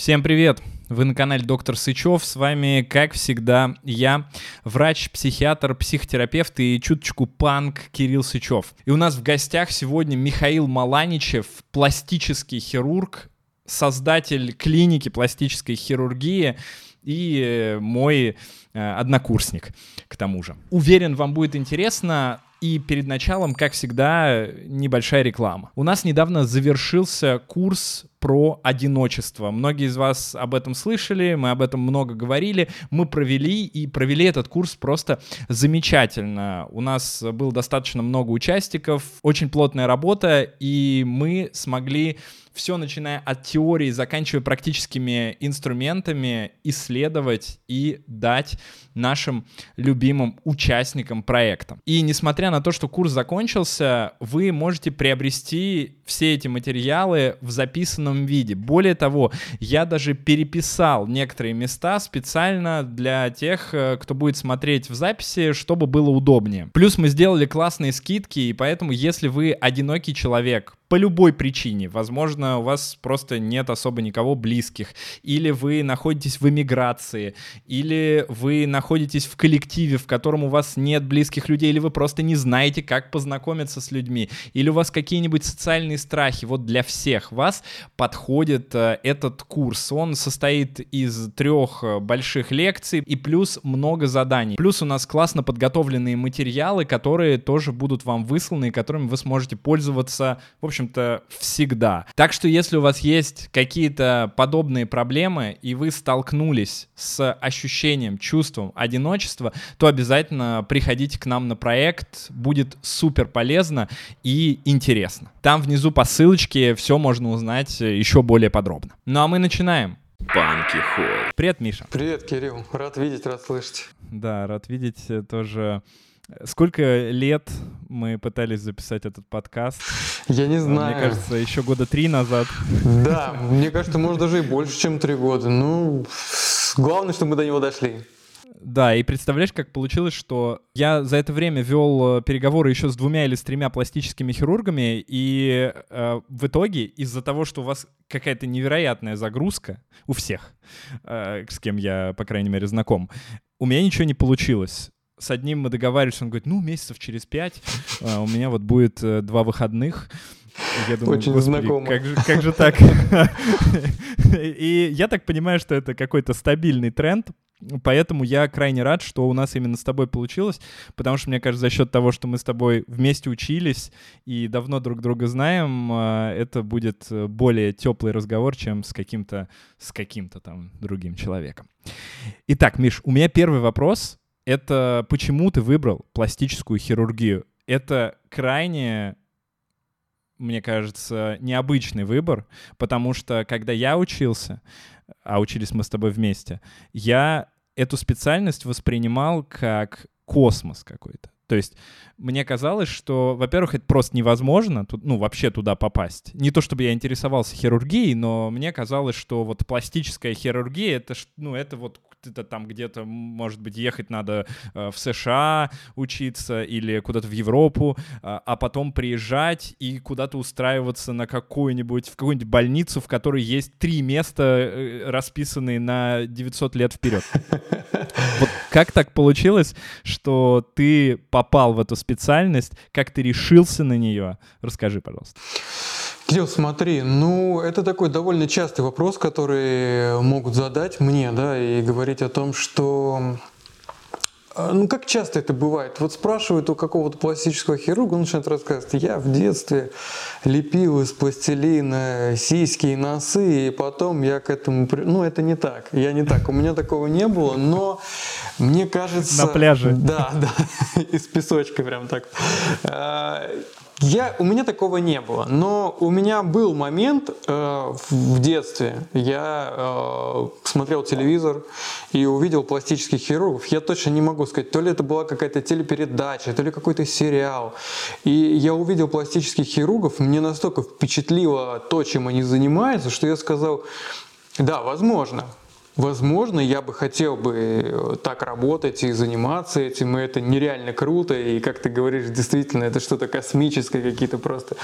Всем привет! Вы на канале Доктор Сычев. С вами, как всегда, я, врач, психиатр, психотерапевт и чуточку панк Кирилл Сычев. И у нас в гостях сегодня Михаил Маланичев, пластический хирург, создатель клиники пластической хирургии и мой э, однокурсник, к тому же. Уверен, вам будет интересно. И перед началом, как всегда, небольшая реклама. У нас недавно завершился курс про одиночество. Многие из вас об этом слышали, мы об этом много говорили. Мы провели и провели этот курс просто замечательно. У нас было достаточно много участников, очень плотная работа, и мы смогли все, начиная от теории, заканчивая практическими инструментами, исследовать и дать нашим любимым участникам проекта. И несмотря на то, что курс закончился, вы можете приобрести все эти материалы в записанном виде. Более того, я даже переписал некоторые места специально для тех, э, кто будет смотреть в записи, чтобы было удобнее. Плюс мы сделали классные скидки, и поэтому, если вы одинокий человек, по любой причине. Возможно, у вас просто нет особо никого близких, или вы находитесь в эмиграции, или вы находитесь в коллективе, в котором у вас нет близких людей, или вы просто не знаете, как познакомиться с людьми, или у вас какие-нибудь социальные страхи. Вот для всех вас подходит э, этот курс. Он состоит из трех э, больших лекций и плюс много заданий. Плюс у нас классно подготовленные материалы, которые тоже будут вам высланы, и которыми вы сможете пользоваться, в общем, общем-то, всегда. Так что если у вас есть какие-то подобные проблемы, и вы столкнулись с ощущением, чувством одиночества, то обязательно приходите к нам на проект, будет супер полезно и интересно. Там внизу по ссылочке все можно узнать еще более подробно. Ну а мы начинаем. Банки Холл. Привет, Миша. Привет, Кирилл. Рад видеть, рад слышать. Да, рад видеть тоже Сколько лет мы пытались записать этот подкаст? Я не знаю. Мне кажется, еще года три назад. Да, мне кажется, может даже и больше, чем три года. Ну, главное, что мы до него дошли. Да, и представляешь, как получилось, что я за это время вел э, переговоры еще с двумя или с тремя пластическими хирургами, и э, в итоге из-за того, что у вас какая-то невероятная загрузка у всех, э, с кем я, по крайней мере, знаком, у меня ничего не получилось с одним мы договаривались, он говорит, ну, месяцев через пять а, у меня вот будет э, два выходных. Я думаю, Очень знакомо. Как же, как же так? И я так понимаю, что это какой-то стабильный тренд, Поэтому я крайне рад, что у нас именно с тобой получилось, потому что, мне кажется, за счет того, что мы с тобой вместе учились и давно друг друга знаем, э, это будет более теплый разговор, чем с каким-то с каким-то там другим человеком. Итак, Миш, у меня первый вопрос это почему ты выбрал пластическую хирургию? Это крайне мне кажется, необычный выбор, потому что когда я учился, а учились мы с тобой вместе, я эту специальность воспринимал как космос какой-то. То есть мне казалось, что, во-первых, это просто невозможно, тут, ну, вообще туда попасть. Не то чтобы я интересовался хирургией, но мне казалось, что вот пластическая хирургия, это, ну, это вот это там где-то, может быть, ехать надо э, в США учиться или куда-то в Европу, а, а потом приезжать и куда-то устраиваться на какую-нибудь, в какую-нибудь больницу, в которой есть три места, э, расписанные на 900 лет вперед. Вот как так получилось, что ты попал в эту специальность, как ты решился на нее? Расскажи, пожалуйста. Кирилл, смотри, ну это такой довольно частый вопрос, который могут задать мне, да, и говорить о том, что ну, как часто это бывает? Вот спрашивают у какого-то пластического хирурга, он начинает рассказывать, я в детстве лепил из пластилина сиськи и носы, и потом я к этому... Ну, это не так, я не так, у меня такого не было, но мне кажется... На пляже. Да, да, из песочка прям так. Я, у меня такого не было, но у меня был момент э, в детстве. Я э, смотрел телевизор и увидел пластических хирургов. Я точно не могу сказать, то ли это была какая-то телепередача, то ли какой-то сериал. И я увидел пластических хирургов, мне настолько впечатлило то, чем они занимаются, что я сказал, да, возможно. Возможно, я бы хотел бы э, так работать и заниматься этим, и это нереально круто, и как ты говоришь, действительно, это что-то космическое, какие-то просто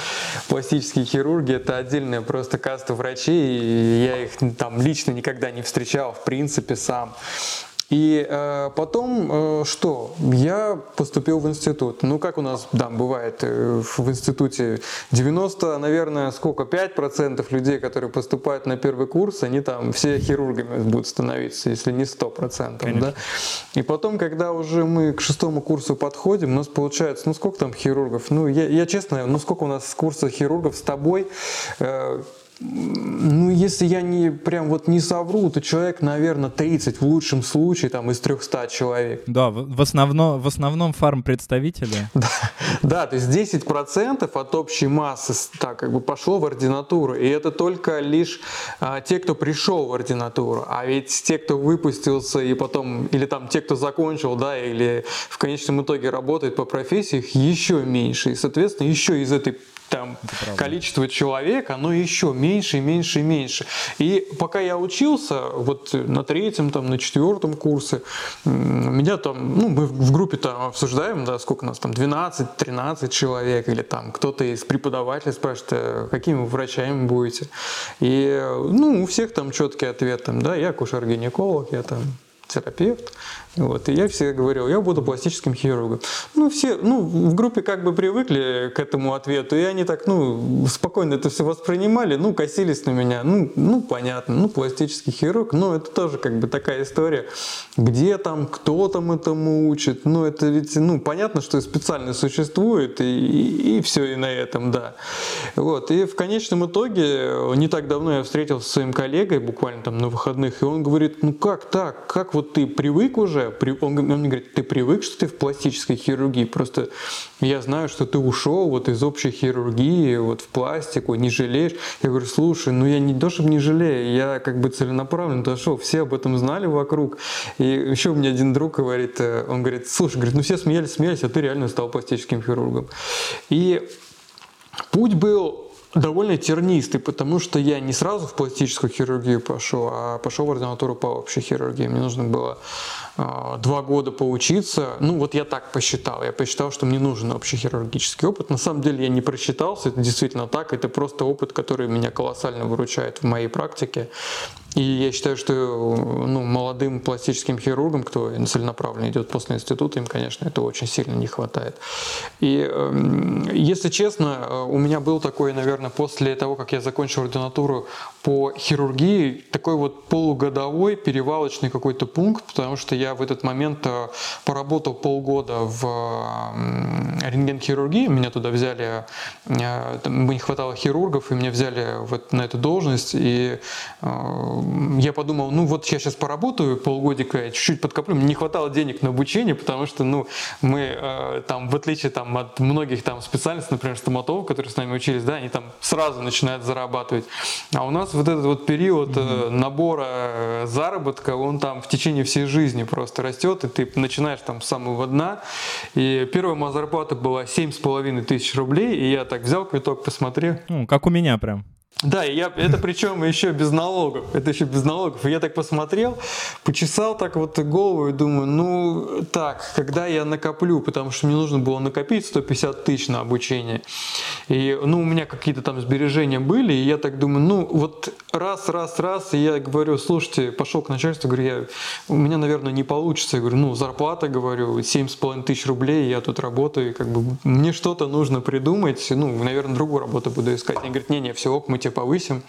пластические хирурги, это отдельная просто каста врачей, и я их там лично никогда не встречал, в принципе, сам. И э, потом э, что? Я поступил в институт. Ну, как у нас, да, бывает э, в институте 90, наверное, сколько, 5% людей, которые поступают на первый курс, они там все хирургами будут становиться, если не 100%. Конечно. Да? И потом, когда уже мы к шестому курсу подходим, у нас получается, ну, сколько там хирургов? Ну, я, я честно, ну, сколько у нас курса хирургов с тобой? Э, ну, если я не прям вот не совру, то человек, наверное, 30 в лучшем случае там из 300 человек. Да, в, основном, в основном фарм-представители. Да, да, то есть 10% от общей массы так, как бы пошло в ординатуру. И это только лишь а, те, кто пришел в ординатуру. А ведь те, кто выпустился и потом, или там те, кто закончил, да, или в конечном итоге работает по профессии, их еще меньше. И, соответственно, еще из этой там количество человек, оно еще меньше и меньше и меньше. И пока я учился, вот на третьем, там, на четвертом курсе, меня там, ну, мы в группе там обсуждаем, да, сколько нас там, 12-13 человек, или там кто-то из преподавателей спрашивает, «А какими вы врачами будете. И, ну, у всех там четкий ответ, там, да, я кушер-гинеколог, я там терапевт. Вот, и я всегда говорил, я буду пластическим хирургом. Ну, все, ну, в группе как бы привыкли к этому ответу, и они так, ну, спокойно это все воспринимали, ну, косились на меня, ну, ну, понятно, ну, пластический хирург, ну, это тоже как бы такая история, где там, кто там этому учит, ну, это ведь, ну, понятно, что специально существует, и, и, и все, и на этом, да. Вот, и в конечном итоге, не так давно я встретился с своим коллегой, буквально там на выходных, и он говорит, ну, как так, как вот ты привык уже, он, он мне говорит, ты привык, что ты в пластической хирургии, просто я знаю, что ты ушел вот из общей хирургии вот в пластику, не жалеешь. Я говорю, слушай, ну я не то, чтобы не жалею, я как бы целенаправленно дошел, все об этом знали вокруг. И еще у меня один друг говорит, э, он говорит, слушай, говорит, ну все смеялись, смеялись, а ты реально стал пластическим хирургом. И путь был довольно тернистый, потому что я не сразу в пластическую хирургию пошел, а пошел в ординатуру по общей хирургии. Мне нужно было а, два года поучиться. Ну, вот я так посчитал. Я посчитал, что мне нужен общехирургический опыт. На самом деле я не просчитался, это действительно так. Это просто опыт, который меня колоссально выручает в моей практике. И я считаю, что ну, молодым пластическим хирургам, кто целенаправленно идет после института, им, конечно, это очень сильно не хватает. И, эм, если честно, э, у меня был такой, наверное, после того, как я закончил ординатуру по хирургии, такой вот полугодовой перевалочный какой-то пункт, потому что я в этот момент э, поработал полгода в рентген-хирургии, меня туда взяли, э, мне не хватало хирургов, и меня взяли вот на эту должность, и я подумал, ну вот я сейчас поработаю полгодика, чуть-чуть подкоплю. Мне не хватало денег на обучение, потому что, ну, мы э, там, в отличие там от многих там специальностей, например, стоматологов, которые с нами учились, да, они там сразу начинают зарабатывать. А у нас вот этот вот период э, набора э, заработка, он там в течение всей жизни просто растет, и ты начинаешь там с самого дна. И первая моя зарплата была семь с половиной тысяч рублей, и я так взял квиток, посмотрел. Ну, как у меня прям. Да, я, это причем еще без налогов. Это еще без налогов. И я так посмотрел, почесал так вот голову и думаю, ну так, когда я накоплю, потому что мне нужно было накопить 150 тысяч на обучение. И ну у меня какие-то там сбережения были, и я так думаю, ну вот раз, раз, раз, и я говорю, слушайте, пошел к начальству, говорю, я, у меня, наверное, не получится. Я говорю, ну зарплата, говорю, 7,5 тысяч рублей, я тут работаю, как бы мне что-то нужно придумать, ну, наверное, другую работу буду искать. Они говорят, не-не, все, ок, мы тебе повысим.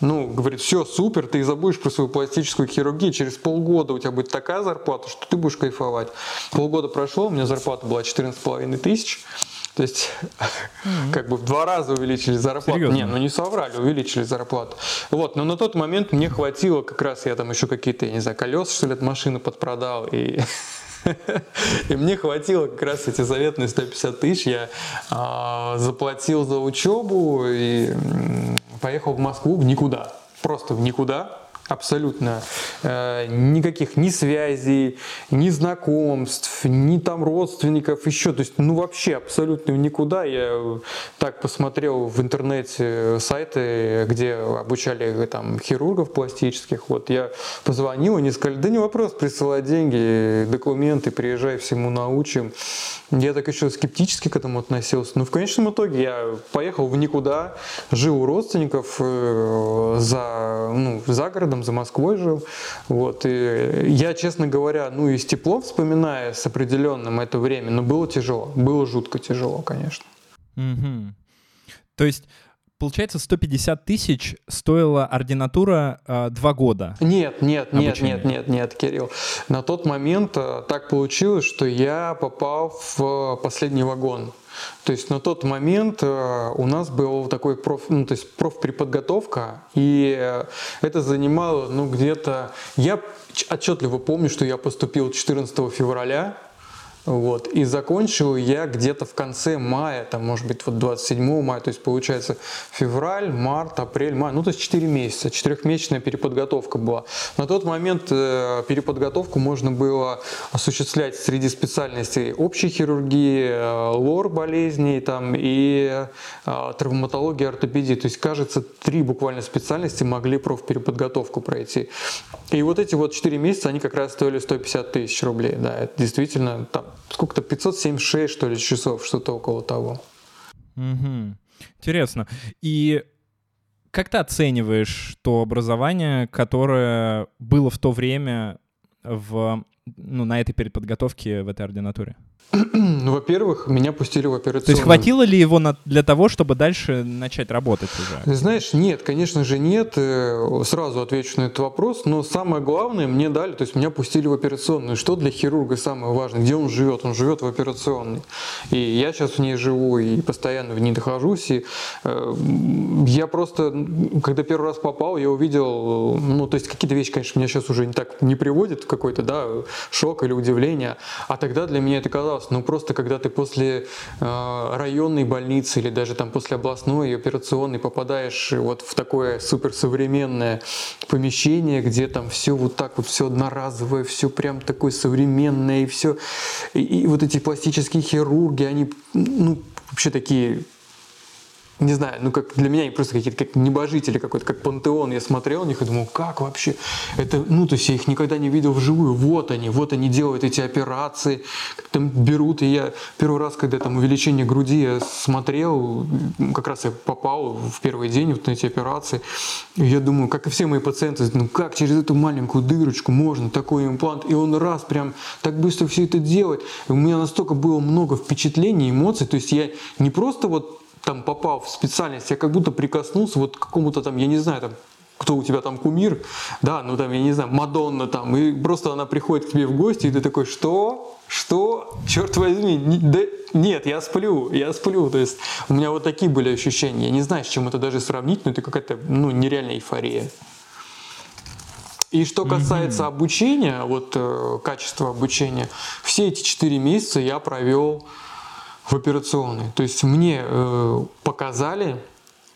Ну, говорит, все, супер, ты забудешь про свою пластическую хирургию, через полгода у тебя будет такая зарплата, что ты будешь кайфовать. Полгода прошло, у меня зарплата была 14,5 тысяч. То есть, mm-hmm. как бы в два раза увеличили зарплату. Серьезно? Не, ну не соврали, увеличили зарплату. Вот, но на тот момент мне хватило, как раз я там еще какие-то, я не знаю, колеса, что ли, от машины подпродал, и И мне хватило как раз эти заветные 150 тысяч. Я э, заплатил за учебу и поехал в Москву в никуда. Просто в никуда абсолютно э, никаких ни связей, ни знакомств, ни там родственников еще, то есть ну вообще абсолютно никуда. Я так посмотрел в интернете сайты, где обучали там хирургов пластических, вот я позвонил, они сказали, да не вопрос, присылай деньги, документы, приезжай, всему научим. Я так еще скептически к этому относился. Но в конечном итоге я поехал в никуда, жил у родственников э, за, ну, за городом, за Москвой жил. Вот. И я, честно говоря, ну из тепло вспоминая с определенным это время, но было тяжело. Было жутко тяжело, конечно. Угу. То есть получается, 150 тысяч стоила ординатура э, два года. Нет, нет, нет, нет, нет, нет, Кирилл. На тот момент э, так получилось, что я попал в последний вагон. То есть на тот момент э, у нас был такой проф, ну, то есть профпереподготовка, и э, это занимало, ну, где-то... Я отчетливо помню, что я поступил 14 февраля, вот. И закончил я где-то в конце мая, там, может быть, вот 27 мая, то есть получается февраль, март, апрель, май, ну то есть 4 месяца, четырехмесячная переподготовка была. На тот момент э, переподготовку можно было осуществлять среди специальностей общей хирургии, э, лор болезней там, и э, травматологии, ортопедии. То есть, кажется, три буквально специальности могли профпереподготовку пройти. И вот эти вот 4 месяца, они как раз стоили 150 тысяч рублей. Да, это действительно там сколько-то 576, что ли, часов, что-то около того. Угу. Интересно. И как ты оцениваешь то образование, которое было в то время в, ну, на этой переподготовке в этой ординатуре? Ну, во-первых, меня пустили в операционную. То есть хватило ли его на, для того, чтобы дальше начать работать уже? Знаешь, нет, конечно же нет. Э, сразу отвечу на этот вопрос. Но самое главное, мне дали, то есть меня пустили в операционную. Что для хирурга самое важное? Где он живет? Он живет в операционной. И я сейчас в ней живу и постоянно в ней нахожусь. И э, я просто, когда первый раз попал, я увидел, ну, то есть какие-то вещи, конечно, меня сейчас уже не так не приводят в какой-то, да, шок или удивление. А тогда для меня это казалось раз, но просто когда ты после э, районной больницы или даже там после областной операционной попадаешь вот в такое суперсовременное помещение, где там все вот так вот, все одноразовое, все прям такое современное, и все, и, и вот эти пластические хирурги, они, ну, вообще такие не знаю, ну как для меня они просто какие-то как небожители какой-то, как пантеон. Я смотрел на них и думал, как вообще? Это, ну то есть я их никогда не видел вживую. Вот они, вот они делают эти операции, там берут. И я первый раз, когда там увеличение груди я смотрел, как раз я попал в первый день вот на эти операции. И я думаю, как и все мои пациенты, ну как через эту маленькую дырочку можно такой имплант? И он раз прям так быстро все это делает. И у меня настолько было много впечатлений, эмоций. То есть я не просто вот там попал в специальность, я как будто прикоснулся вот к какому-то там, я не знаю, там, кто у тебя там кумир, да, ну там, я не знаю, Мадонна там, и просто она приходит к тебе в гости, и ты такой, что? Что? Черт возьми, не, да, нет, я сплю, я сплю, то есть у меня вот такие были ощущения, я не знаю, с чем это даже сравнить, но это какая-то, ну, нереальная эйфория. И что касается mm-hmm. обучения, вот э, качества обучения, все эти четыре месяца я провел в операционной. То есть мне э, показали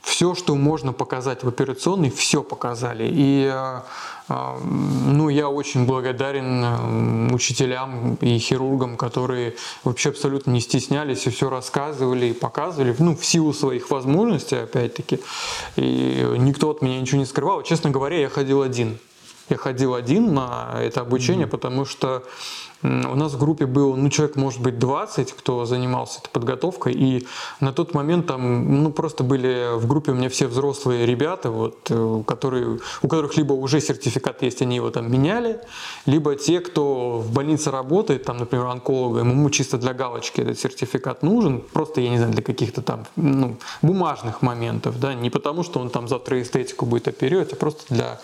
все, что можно показать в операционной, все показали. И э, э, ну, я очень благодарен э, учителям и хирургам, которые вообще абсолютно не стеснялись и все рассказывали и показывали, ну, в силу своих возможностей, опять-таки. И никто от меня ничего не скрывал. Честно говоря, я ходил один. Я ходил один на это обучение, mm-hmm. потому что у нас в группе был, ну, человек, может быть, 20, кто занимался этой подготовкой, и на тот момент там, ну, просто были в группе у меня все взрослые ребята, вот, э, которые, у которых либо уже сертификат есть, они его там меняли, либо те, кто в больнице работает, там, например, онколога, ему чисто для галочки этот сертификат нужен, просто, я не знаю, для каких-то там, ну, бумажных моментов, да, не потому, что он там завтра эстетику будет оперировать, а просто для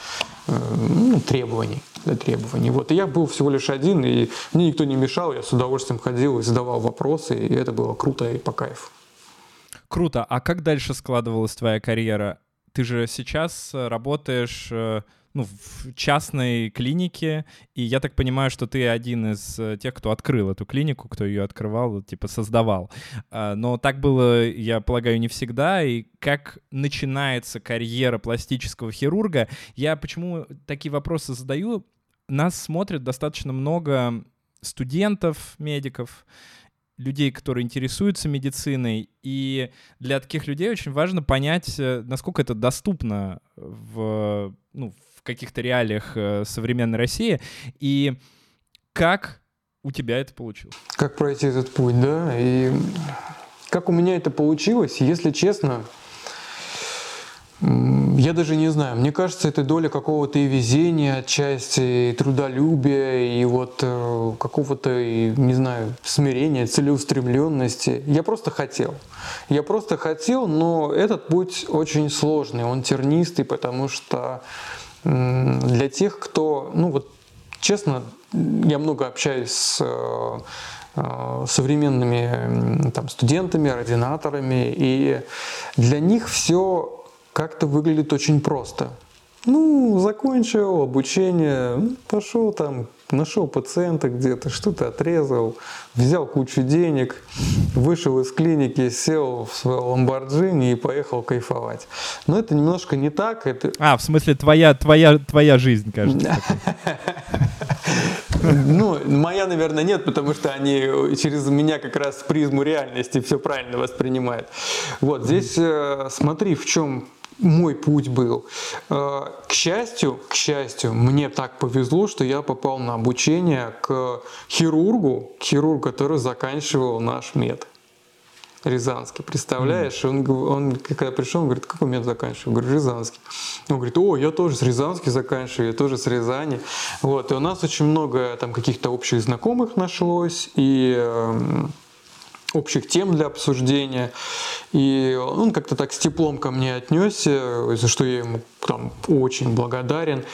э, ну, требований требований. Вот, и я был всего лишь один, и мне никто не мешал, я с удовольствием ходил и задавал вопросы, и это было круто и по кайфу. Круто. А как дальше складывалась твоя карьера? Ты же сейчас работаешь, э, ну, в частной клинике, и я так понимаю, что ты один из э, тех, кто открыл эту клинику, кто ее открывал, типа создавал. А, но так было, я полагаю, не всегда, и как начинается карьера пластического хирурга, я почему такие вопросы задаю, нас смотрит достаточно много студентов, медиков, людей, которые интересуются медициной, и для таких людей очень важно понять, э, насколько это доступно в, ну, в каких-то реалиях э, современной России, и как у тебя это получилось? Как пройти этот путь, да, и как у меня это получилось, если честно, я даже не знаю. Мне кажется, это доля какого-то и везения отчасти, и трудолюбия, и вот э, какого-то, не знаю, смирения, целеустремленности. Я просто хотел. Я просто хотел, но этот путь очень сложный, он тернистый, потому что для тех, кто, ну вот честно, я много общаюсь с э, э, современными там, студентами, ординаторами, и для них все как-то выглядит очень просто. Ну, закончил обучение, ну, пошел там, нашел пациента где-то, что-то отрезал, взял кучу денег, вышел из клиники, сел в свой ламборджини и поехал кайфовать. Но это немножко не так. Это... А, в смысле, твоя, твоя, твоя жизнь, кажется. Ну, моя, наверное, нет, потому что они через меня как раз призму реальности все правильно воспринимают. Вот здесь э, смотри, в чем мой путь был. Э, к счастью, к счастью, мне так повезло, что я попал на обучение к хирургу, к хирургу, который заканчивал наш мед. Рязанский, представляешь? Mm. Он, он, когда пришел, он говорит, какой мед заканчиваю? Я говорю, Рязанский. Он говорит, о, я тоже с Рязанский заканчиваю, я тоже с Рязани. Вот, и у нас очень много там каких-то общих знакомых нашлось, и эм, общих тем для обсуждения. И он как-то так с теплом ко мне отнесся, за что я ему там очень благодарен.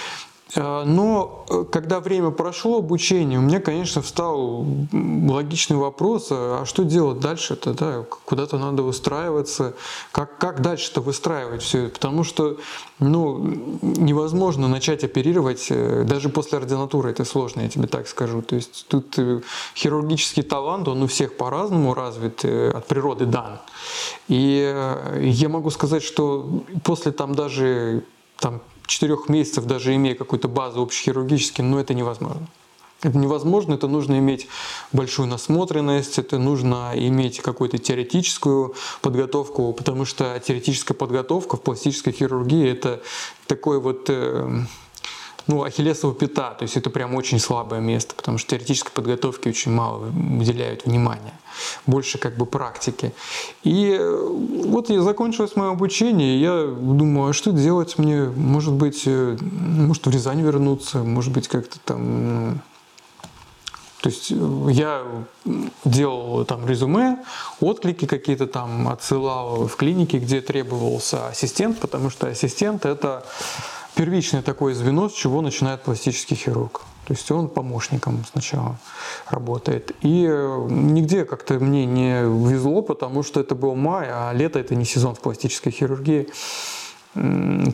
А, но э, когда время прошло обучение, у меня, конечно, встал логичный вопрос, а, а что делать дальше-то, да, куда-то надо выстраиваться, как, как дальше-то выстраивать все это, потому что, ну, невозможно начать оперировать, э, даже после ординатуры это сложно, я тебе так скажу, то есть тут э, хирургический талант, он у всех по-разному развит, от природы дан, и я могу сказать, что после там даже там четырех месяцев, даже имея какую-то базу общехирургически, но это невозможно. Это невозможно, это нужно иметь большую насмотренность, это нужно иметь какую-то теоретическую подготовку, потому что теоретическая подготовка в пластической хирургии это такой вот э, ну, ахиллесова пята, то есть это прям очень слабое место, потому что теоретической подготовки очень мало уделяют внимания, больше как бы практики. И э, вот я закончилось мое обучение, и я думаю, а что делать мне? Может быть, э, может в Рязань вернуться, может быть как-то там то есть э, я делал там резюме, отклики какие-то там отсылал в клинике, где требовался ассистент, потому что ассистент это первичное такое звено, с чего начинает пластический хирург. То есть он помощником сначала работает. И э, нигде как-то мне не везло, потому что это был май, а лето это не сезон в пластической хирургии.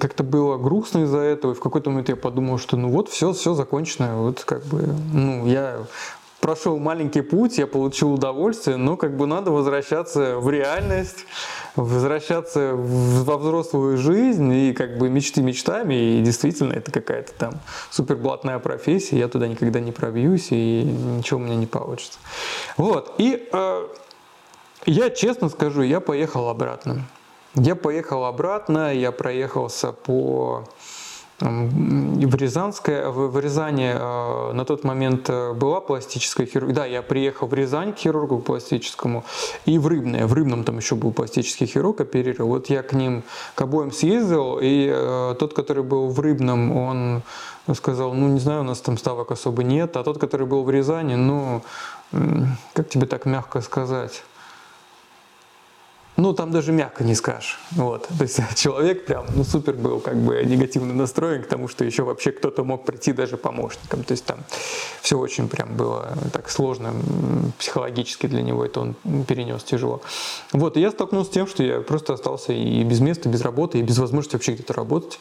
Как-то было грустно из-за этого, и в какой-то момент я подумал, что ну вот все, все закончено, вот как бы, ну я прошел маленький путь, я получил удовольствие, но как бы надо возвращаться в реальность, возвращаться во взрослую жизнь и как бы мечты мечтами, и действительно это какая-то там суперблатная профессия, я туда никогда не пробьюсь, и ничего у меня не получится. Вот, и э, я честно скажу, я поехал обратно. Я поехал обратно, я проехался по в Рязанской, в Рязани э, на тот момент э, была пластическая хирургия. Да, я приехал в Рязань к хирургу пластическому и в Рыбное. В Рыбном там еще был пластический хирург, оперировал. Вот я к ним, к обоим съездил, и э, тот, который был в Рыбном, он сказал, ну не знаю, у нас там ставок особо нет. А тот, который был в Рязани, ну, как тебе так мягко сказать? Ну, там даже мягко не скажешь. Вот. То есть человек прям, ну, супер был как бы негативно настроен к тому, что еще вообще кто-то мог прийти даже помощником. То есть там все очень прям было так сложно психологически для него, это он перенес тяжело. Вот, и я столкнулся с тем, что я просто остался и без места, без работы, и без возможности вообще где-то работать.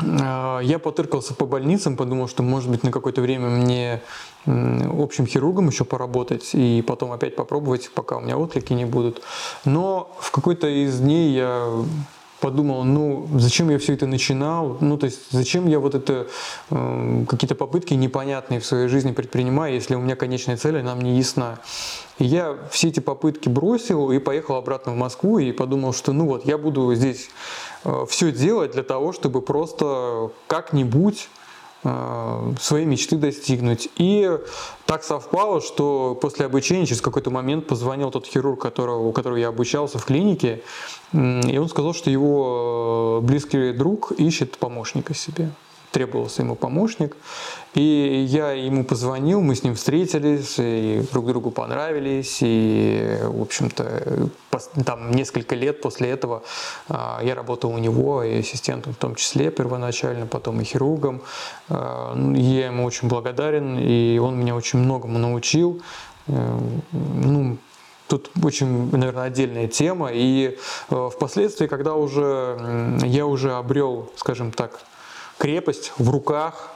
а, я потыркался по больницам, подумал, что может быть на какое-то время мне общим хирургом еще поработать и потом опять попробовать, пока у меня отклики не будут. Но в какой-то из дней я подумал, ну, зачем я все это начинал, ну, то есть, зачем я вот это, э, какие-то попытки непонятные в своей жизни предпринимаю, если у меня конечная цель, она мне ясна. И я все эти попытки бросил и поехал обратно в Москву и подумал, что, ну вот, я буду здесь э, все делать для того, чтобы просто как-нибудь Э, своей мечты достигнуть. И так совпало, что после обучения через какой-то момент позвонил тот хирург, которого, у которого я обучался в клинике, и он сказал, что его э, близкий друг ищет помощника себе требовался ему помощник. И я ему позвонил, мы с ним встретились, и друг другу понравились. И, в общем-то, там несколько лет после этого а, я работал у него и ассистентом в том числе первоначально, потом и хирургом. А, ну, я ему очень благодарен, и он меня очень многому научил. Э, ну, Тут очень, наверное, отдельная тема. И э, впоследствии, когда уже я уже обрел, скажем так, крепость в руках,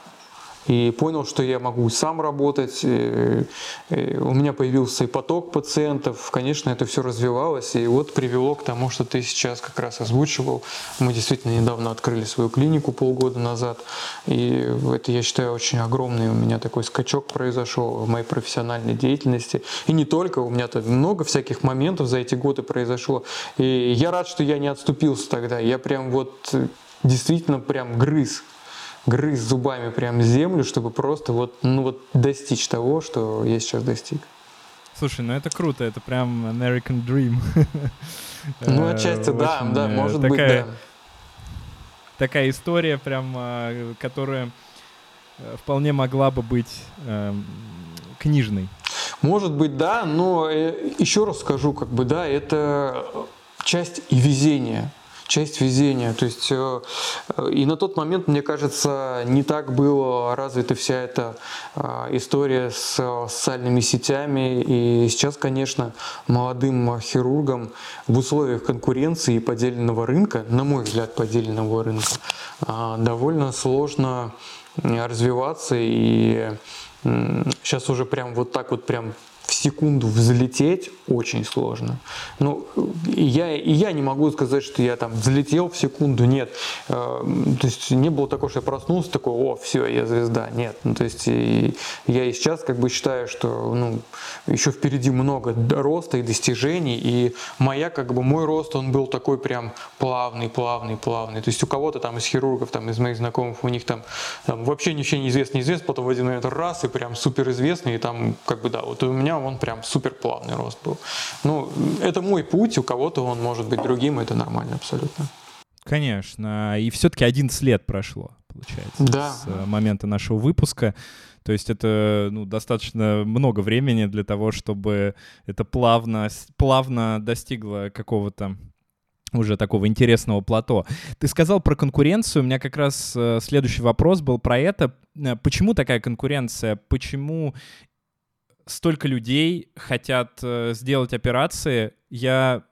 и понял, что я могу сам работать. И, и у меня появился и поток пациентов. Конечно, это все развивалось, и вот привело к тому, что ты сейчас как раз озвучивал. Мы действительно недавно открыли свою клинику полгода назад, и это, я считаю, очень огромный у меня такой скачок произошел в моей профессиональной деятельности. И не только, у меня тут много всяких моментов за эти годы произошло. И я рад, что я не отступился тогда. Я прям вот действительно прям грыз грыз зубами прям землю, чтобы просто вот, ну вот достичь того, что я сейчас достиг. Слушай, ну это круто, это прям American Dream. Ну, отчасти, да, да, э, может быть, да. Такая история, прям, а, которая э, вполне могла бы быть эм, книжной. Может быть, да, но э, еще раз скажу, как бы, да, это часть и везения часть везения. То есть э, и на тот момент, мне кажется, не так была развита вся эта э, история с социальными сетями. И сейчас, конечно, молодым хирургам в условиях конкуренции и поделенного рынка, на мой взгляд, поделенного рынка, э, довольно сложно развиваться и сейчас уже прям вот так вот прям в секунду взлететь очень сложно. Ну, я, и я не могу сказать, что я там взлетел в секунду, нет. Э, то есть не было такого, что я проснулся, такой, о, все, я звезда. Нет. Ну, то есть и, я и сейчас как бы считаю, что ну, еще впереди много роста и достижений, и моя, как бы, мой рост, он был такой прям плавный, плавный, плавный. То есть у кого-то там из хирургов, там из моих знакомых, у них там, там вообще ничего не известно, неизвестно, потом в один момент раз, и прям супер известный, и там, как бы, да, вот у меня он прям супер плавный рост был. Ну, это мой путь, у кого-то он может быть другим, это нормально абсолютно. Конечно, и все-таки 11 лет прошло, получается, да. с э, момента нашего выпуска. То есть это ну, достаточно много времени для того, чтобы это плавно, плавно достигло какого-то уже такого интересного плато. Ты сказал про конкуренцию, у меня как раз э, следующий вопрос был про это. Э, почему такая конкуренция? Почему столько людей хотят э, сделать операции. Я,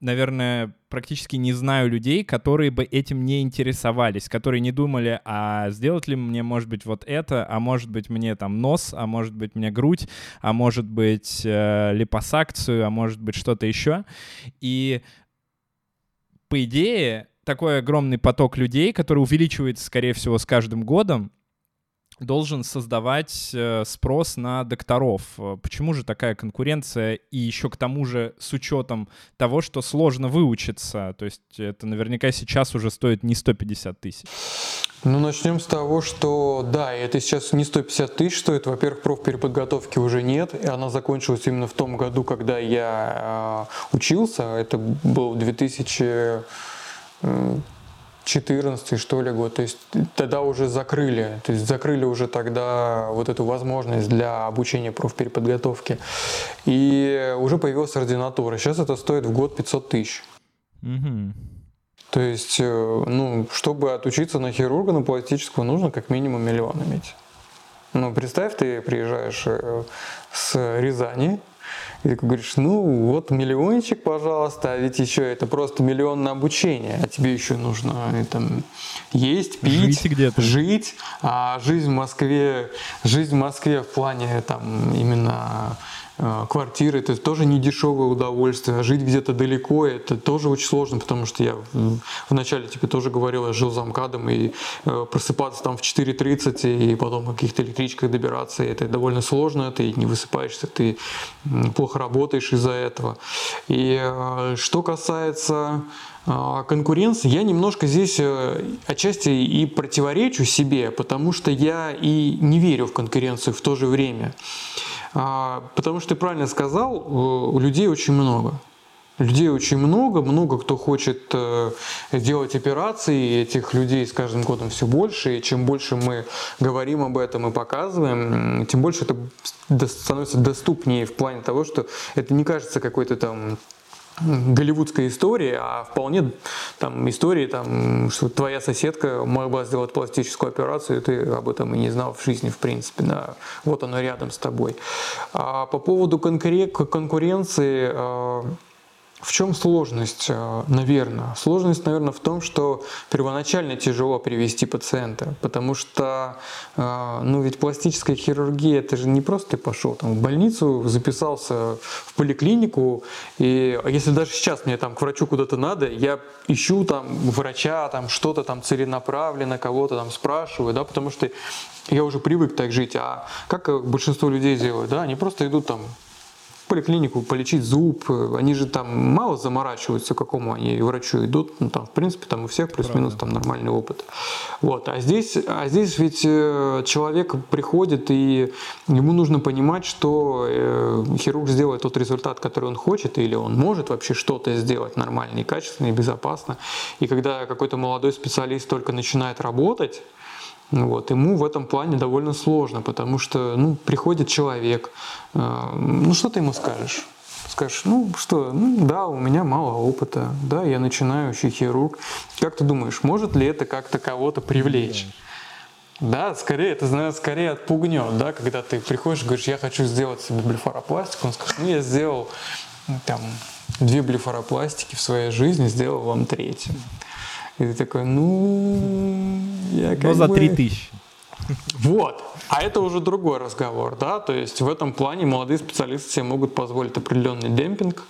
наверное, практически не знаю людей, которые бы этим не интересовались, которые не думали, а сделать ли мне, может быть, вот это, а может быть, мне там нос, а может быть, мне грудь, а может быть, э, липосакцию, а может быть, что-то еще. И по идее, такой огромный поток людей, который увеличивается, скорее всего, с каждым годом, должен создавать э, спрос на докторов. Э, почему же такая конкуренция? И еще к тому же с учетом того, что сложно выучиться. То есть это наверняка сейчас уже стоит не 150 тысяч. Ну, начнем с того, что да, это сейчас не 150 тысяч стоит. Во-первых, профпереподготовки уже нет. И она закончилась именно в том году, когда я э, учился. Это был 2000 14 что ли год, то есть тогда уже закрыли, то есть закрыли уже тогда вот эту возможность для обучения профпереподготовки. И уже появилась ординатура. Сейчас это стоит в год 500 тысяч. Угу. То есть, э, ну, чтобы отучиться на хирурга, на пластического, нужно как минимум миллион иметь. Ну, представь, ты приезжаешь э, с Рязани, И ты говоришь, ну вот миллиончик, пожалуйста, а ведь еще это просто миллион на обучение, а тебе еще нужно там, есть, пить, жить, где-то. жить. А жизнь в Москве, жизнь в Москве в плане там именно квартиры, это тоже не дешевое удовольствие, а жить где-то далеко, это тоже очень сложно, потому что я вначале тебе тоже говорил, я жил за МКАДом, и э, просыпаться там в 4.30, и потом на каких-то электричках добираться, это довольно сложно, ты не высыпаешься, ты плохо работаешь из-за этого. И э, что касается а, конкуренции, я немножко здесь э, отчасти и противоречу себе, потому что я и не верю в конкуренцию в то же время. А, потому что ты правильно сказал, у людей очень много. Людей очень много, много кто хочет э, делать операции, и этих людей с каждым годом все больше, и чем больше мы говорим об этом и показываем, тем больше это становится доступнее в плане того, что это не кажется какой-то там голливудская история, а вполне там истории, там, что твоя соседка могла сделать пластическую операцию, и ты об этом и не знал в жизни, в принципе. Да. Вот оно рядом с тобой. А по поводу конкуренции, а, в чем сложность, э, наверное? Сложность, наверное, в том, что первоначально тяжело привести пациента, потому что, э, ну ведь пластическая хирургия, это же не просто ты пошел там в больницу, записался в поликлинику, и если даже сейчас мне там к врачу куда-то надо, я ищу там врача, там что-то там целенаправленно, кого-то там спрашиваю, да, потому что я уже привык так жить, а как большинство людей делают, да, они просто идут там поликлинику полечить зуб, они же там мало заморачиваются, к какому они врачу идут, ну там в принципе там у всех плюс-минус там нормальный опыт. Вот, а здесь, а здесь ведь э, человек приходит и ему нужно понимать, что э, хирург сделает тот результат, который он хочет, или он может вообще что-то сделать нормально и качественно и безопасно. И когда какой-то молодой специалист только начинает работать, вот, ему в этом плане довольно сложно, потому что ну, приходит человек, э, ну что ты ему скажешь? Скажешь, ну что, ну да, у меня мало опыта, да, я начинающий хирург. Как ты думаешь, может ли это как-то кого-то привлечь? Да, скорее, это, наверное, скорее отпугнет, да, когда ты приходишь и говоришь, я хочу сделать себе блефаропластику, он скажет, ну я сделал там две блефаропластики в своей жизни, сделал вам третью. И ты такой, ну, я как Но за 3000. Вот. А это уже другой разговор, да, то есть в этом плане молодые специалисты себе могут позволить определенный демпинг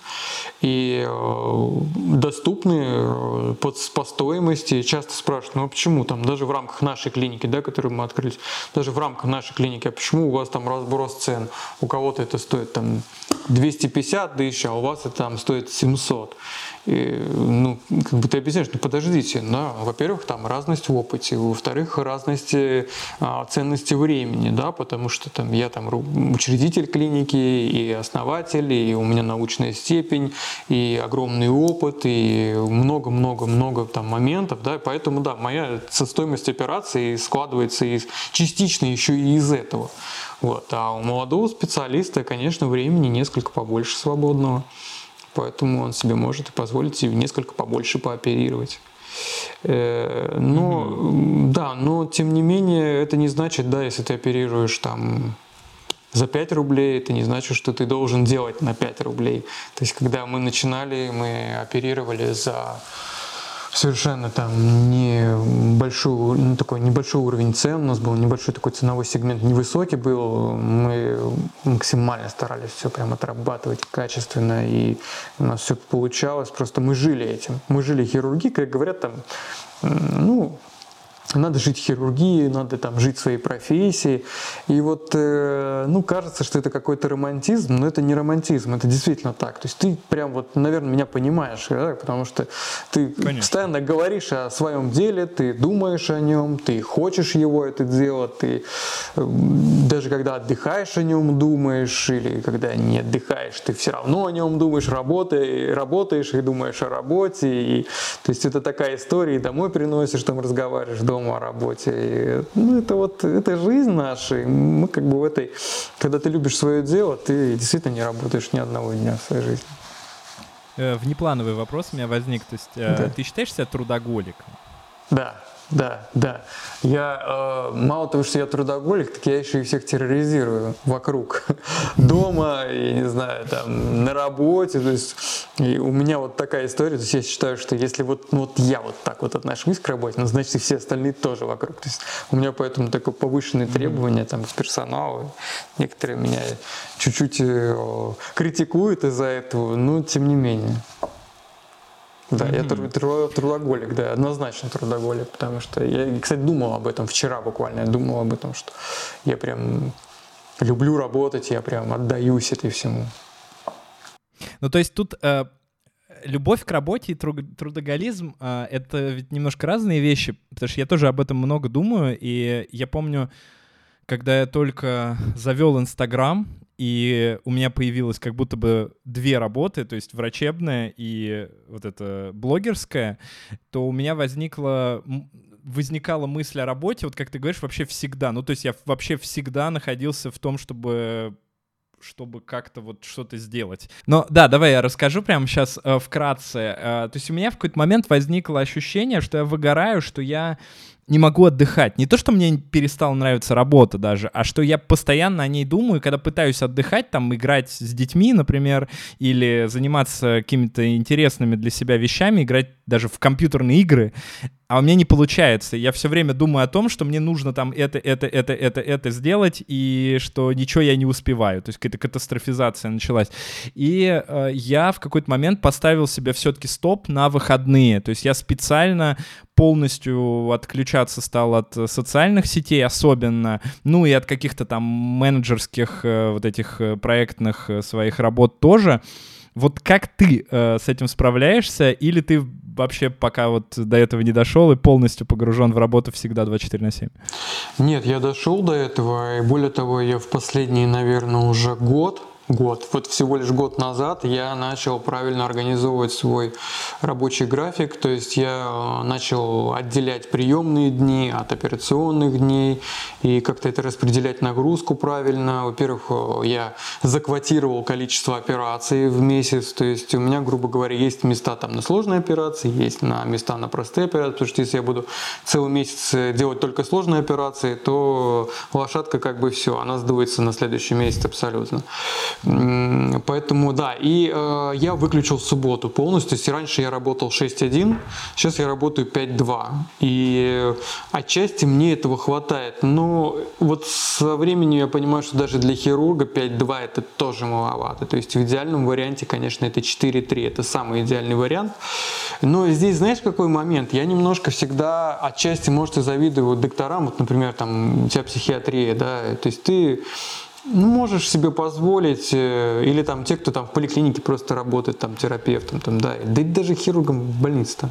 и э, доступны э, по, по стоимости. Часто спрашивают, ну а почему там даже в рамках нашей клиники, да, которую мы открылись, даже в рамках нашей клиники, а почему у вас там разброс цен? У кого-то это стоит там 250 тысяч, а у вас это там стоит 700. И, ну, как бы ты объясняешь, ну подождите, да, во-первых, там разность в опыте, во-вторых, разность а, ценности времени, да, потому что там я там учредитель клиники и основатель, и у меня научная степень, и огромный опыт, и много-много-много там моментов, да, поэтому, да, моя стоимость операции складывается из, частично еще и из этого. Вот. А у молодого специалиста, конечно, времени несколько побольше свободного. Поэтому он себе может и позволить себе несколько побольше пооперировать. Э, но, mm-hmm. да, но тем не менее, это не значит, да, если ты оперируешь там за 5 рублей, это не значит, что ты должен делать на 5 рублей. То есть, когда мы начинали, мы оперировали за совершенно там небольшой, ну, такой небольшой уровень цен, у нас был небольшой такой ценовой сегмент, невысокий был, мы максимально старались все прям отрабатывать качественно, и у нас все получалось, просто мы жили этим, мы жили хирургией, как говорят там, ну, надо жить хирургией, надо там жить своей профессией. И вот, э, ну, кажется, что это какой-то романтизм, но это не романтизм, это действительно так. То есть ты прям вот, наверное, меня понимаешь, да? потому что ты Конечно. постоянно говоришь о своем деле, ты думаешь о нем, ты хочешь его это делать, ты даже когда отдыхаешь о нем думаешь, или когда не отдыхаешь, ты все равно о нем думаешь, работаешь, работаешь и думаешь о работе. И, то есть это такая история, и домой приносишь, там разговариваешь, дома дома о работе. И, ну, это вот, это жизнь наша. И мы как бы в этой, когда ты любишь свое дело, ты действительно не работаешь ни одного дня в своей жизни. Э, внеплановый вопрос у меня возник. То есть э, да. ты считаешь себя трудоголиком? Да, да, да. Я э, мало того, что я трудоголик, так я еще и всех терроризирую вокруг. Дома, я не знаю, там, на работе. То есть и у меня вот такая история. То есть я считаю, что если вот, ну, вот я вот так вот отношусь к работе, ну, значит и все остальные тоже вокруг. То есть у меня поэтому такое повышенные требования там, к персоналу. Некоторые меня чуть-чуть э, критикуют из-за этого, но тем не менее. Да, mm-hmm. я труд, трудоголик, да, однозначно трудоголик, потому что я, кстати, думал об этом вчера буквально, я думал об этом, что я прям люблю работать, я прям отдаюсь этой всему. Ну, то есть тут э, любовь к работе и трудоголизм э, — это ведь немножко разные вещи, потому что я тоже об этом много думаю, и я помню, когда я только завел Инстаграм, и у меня появилось как будто бы две работы, то есть врачебная и вот эта блогерская, то у меня возникла возникала мысль о работе, вот как ты говоришь, вообще всегда. Ну, то есть я вообще всегда находился в том, чтобы чтобы как-то вот что-то сделать. Но да, давай я расскажу прямо сейчас э, вкратце. Э, то есть у меня в какой-то момент возникло ощущение, что я выгораю, что я не могу отдыхать. Не то, что мне перестала нравиться работа даже, а что я постоянно о ней думаю, когда пытаюсь отдыхать, там, играть с детьми, например, или заниматься какими-то интересными для себя вещами, играть даже в компьютерные игры, а у меня не получается. Я все время думаю о том, что мне нужно там это, это, это, это, это сделать, и что ничего я не успеваю. То есть какая-то катастрофизация началась. И э, я в какой-то момент поставил себе все-таки стоп на выходные. То есть я специально полностью отключаться стал от социальных сетей особенно, ну и от каких-то там менеджерских э, вот этих э, проектных э, своих работ тоже. Вот как ты э, с этим справляешься, или ты вообще пока вот до этого не дошел и полностью погружен в работу всегда 24 на 7? Нет, я дошел до этого, и более того, я в последний, наверное, уже год год. Вот всего лишь год назад я начал правильно организовывать свой рабочий график, то есть я э, начал отделять приемные дни от операционных дней и как-то это распределять нагрузку правильно. Во-первых, э, я заквотировал количество операций в месяц, то есть у меня, грубо говоря, есть места там на сложные операции, есть на места на простые операции, потому что если я буду целый месяц э, делать только сложные операции, то лошадка как бы все, она сдуется на следующий месяц абсолютно. Поэтому да, и э, я выключил субботу полностью. Если раньше я работал 6.1, сейчас я работаю 5.2. И отчасти мне этого хватает. Но вот со временем я понимаю, что даже для хирурга 5.2 это тоже маловато. То есть в идеальном варианте, конечно, это 4.3. Это самый идеальный вариант. Но здесь, знаешь, какой момент? Я немножко всегда отчасти, может, и завидую докторам. Вот, например, там у тебя психиатрия, да, то есть ты ну, можешь себе позволить, э, или там те, кто там в поликлинике просто работает, там, терапевтом, там, да, да и даже хирургом в больнице,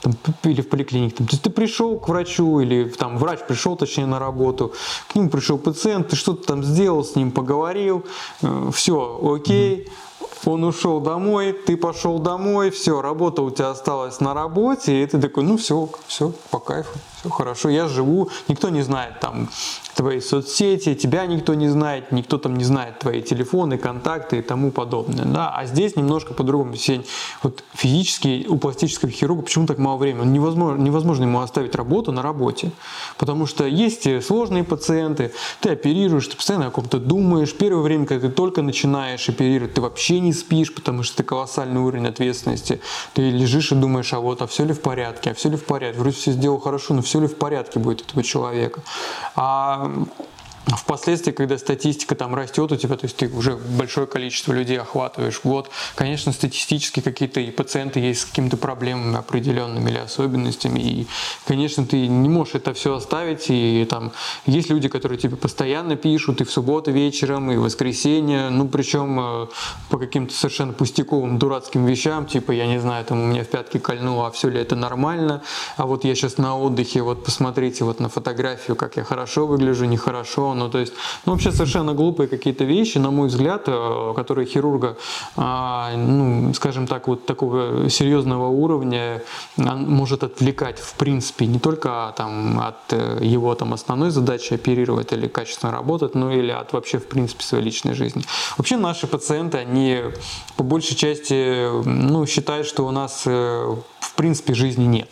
там, или в поликлинике. Там. То есть ты пришел к врачу, или там врач пришел, точнее, на работу, к нему пришел пациент, ты что-то там сделал с ним, поговорил, э, все, окей, он ушел домой, ты пошел домой, все, работа у тебя осталась на работе, и ты такой, ну все, все, по кайфу все хорошо, я живу, никто не знает там твои соцсети, тебя никто не знает, никто там не знает твои телефоны, контакты и тому подобное, да, а здесь немножко по-другому, вот физически у пластического хирурга почему так мало времени, невозможно, невозможно ему оставить работу на работе, потому что есть сложные пациенты, ты оперируешь, ты постоянно о ком-то думаешь, первое время, когда ты только начинаешь оперировать, ты вообще не спишь, потому что это колоссальный уровень ответственности, ты лежишь и думаешь, а вот, а все ли в порядке, а все ли в порядке, вроде все сделал хорошо, но все ли в порядке будет этого человека. А um, Впоследствии, когда статистика там растет у тебя, то есть ты уже большое количество людей охватываешь в год, конечно, статистически какие-то и пациенты есть с какими-то проблемами определенными или особенностями, и, конечно, ты не можешь это все оставить, и там есть люди, которые тебе постоянно пишут, и в субботу вечером, и в воскресенье, ну, причем э, по каким-то совершенно пустяковым, дурацким вещам, типа, я не знаю, там у меня в пятке кольнуло, а все ли это нормально, а вот я сейчас на отдыхе, вот посмотрите вот на фотографию, как я хорошо выгляжу, нехорошо, ну, то есть, ну, вообще совершенно глупые какие-то вещи, на мой взгляд, э, которые хирурга, а, ну, скажем так, вот такого серьезного уровня может отвлекать, в принципе, не только там от э, его там основной задачи оперировать или качественно работать, но или от вообще, в принципе, своей личной жизни. Вообще наши пациенты, они по большей части, ну, считают, что у нас, э, в принципе, жизни нет.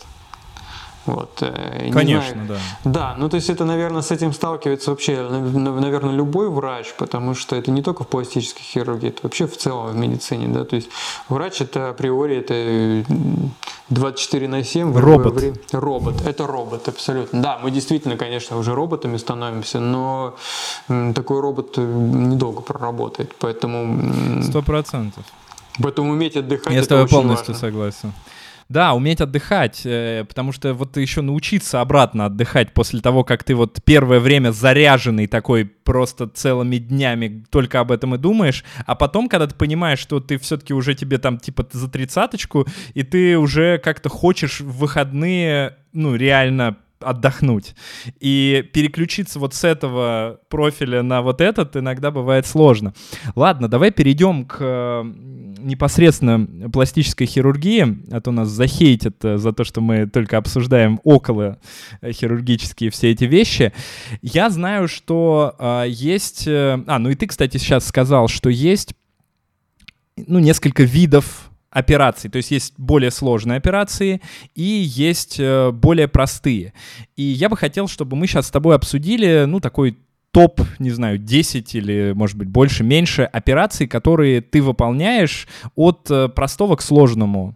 Вот, э, Конечно, да. Да, ну то есть это, наверное, с этим сталкивается вообще, наверное, любой врач, потому что это не только в пластической хирургии, это вообще в целом в медицине, да, то есть врач это априори это 24 на 7. Робот. Время. Робот, это робот, абсолютно. Да, мы действительно, конечно, уже роботами становимся, но такой робот э, недолго проработает, поэтому... Сто процентов. Поэтому уметь отдыхать. Я с тобой полностью важно. согласен. Да, уметь отдыхать, э, потому что вот еще научиться обратно отдыхать после того, как ты вот первое время заряженный такой просто целыми днями только об этом и думаешь, а потом, когда ты понимаешь, что ты все-таки уже тебе там типа за тридцаточку, и ты уже как-то хочешь в выходные, ну, реально отдохнуть. И переключиться вот с этого профиля на вот этот иногда бывает сложно. Ладно, давай перейдем к непосредственно пластической хирургии, а то нас захейтят э, за то, что мы только обсуждаем около э, хирургические все эти вещи. Я знаю, что э, есть... А, ну и ты, кстати, сейчас сказал, что есть ну, несколько видов операций. То есть есть более сложные операции и есть э, более простые. И я бы хотел, чтобы мы сейчас с тобой обсудили, ну, такой топ, не знаю, 10 или, может быть, больше, меньше операций, которые ты выполняешь от э, простого к сложному.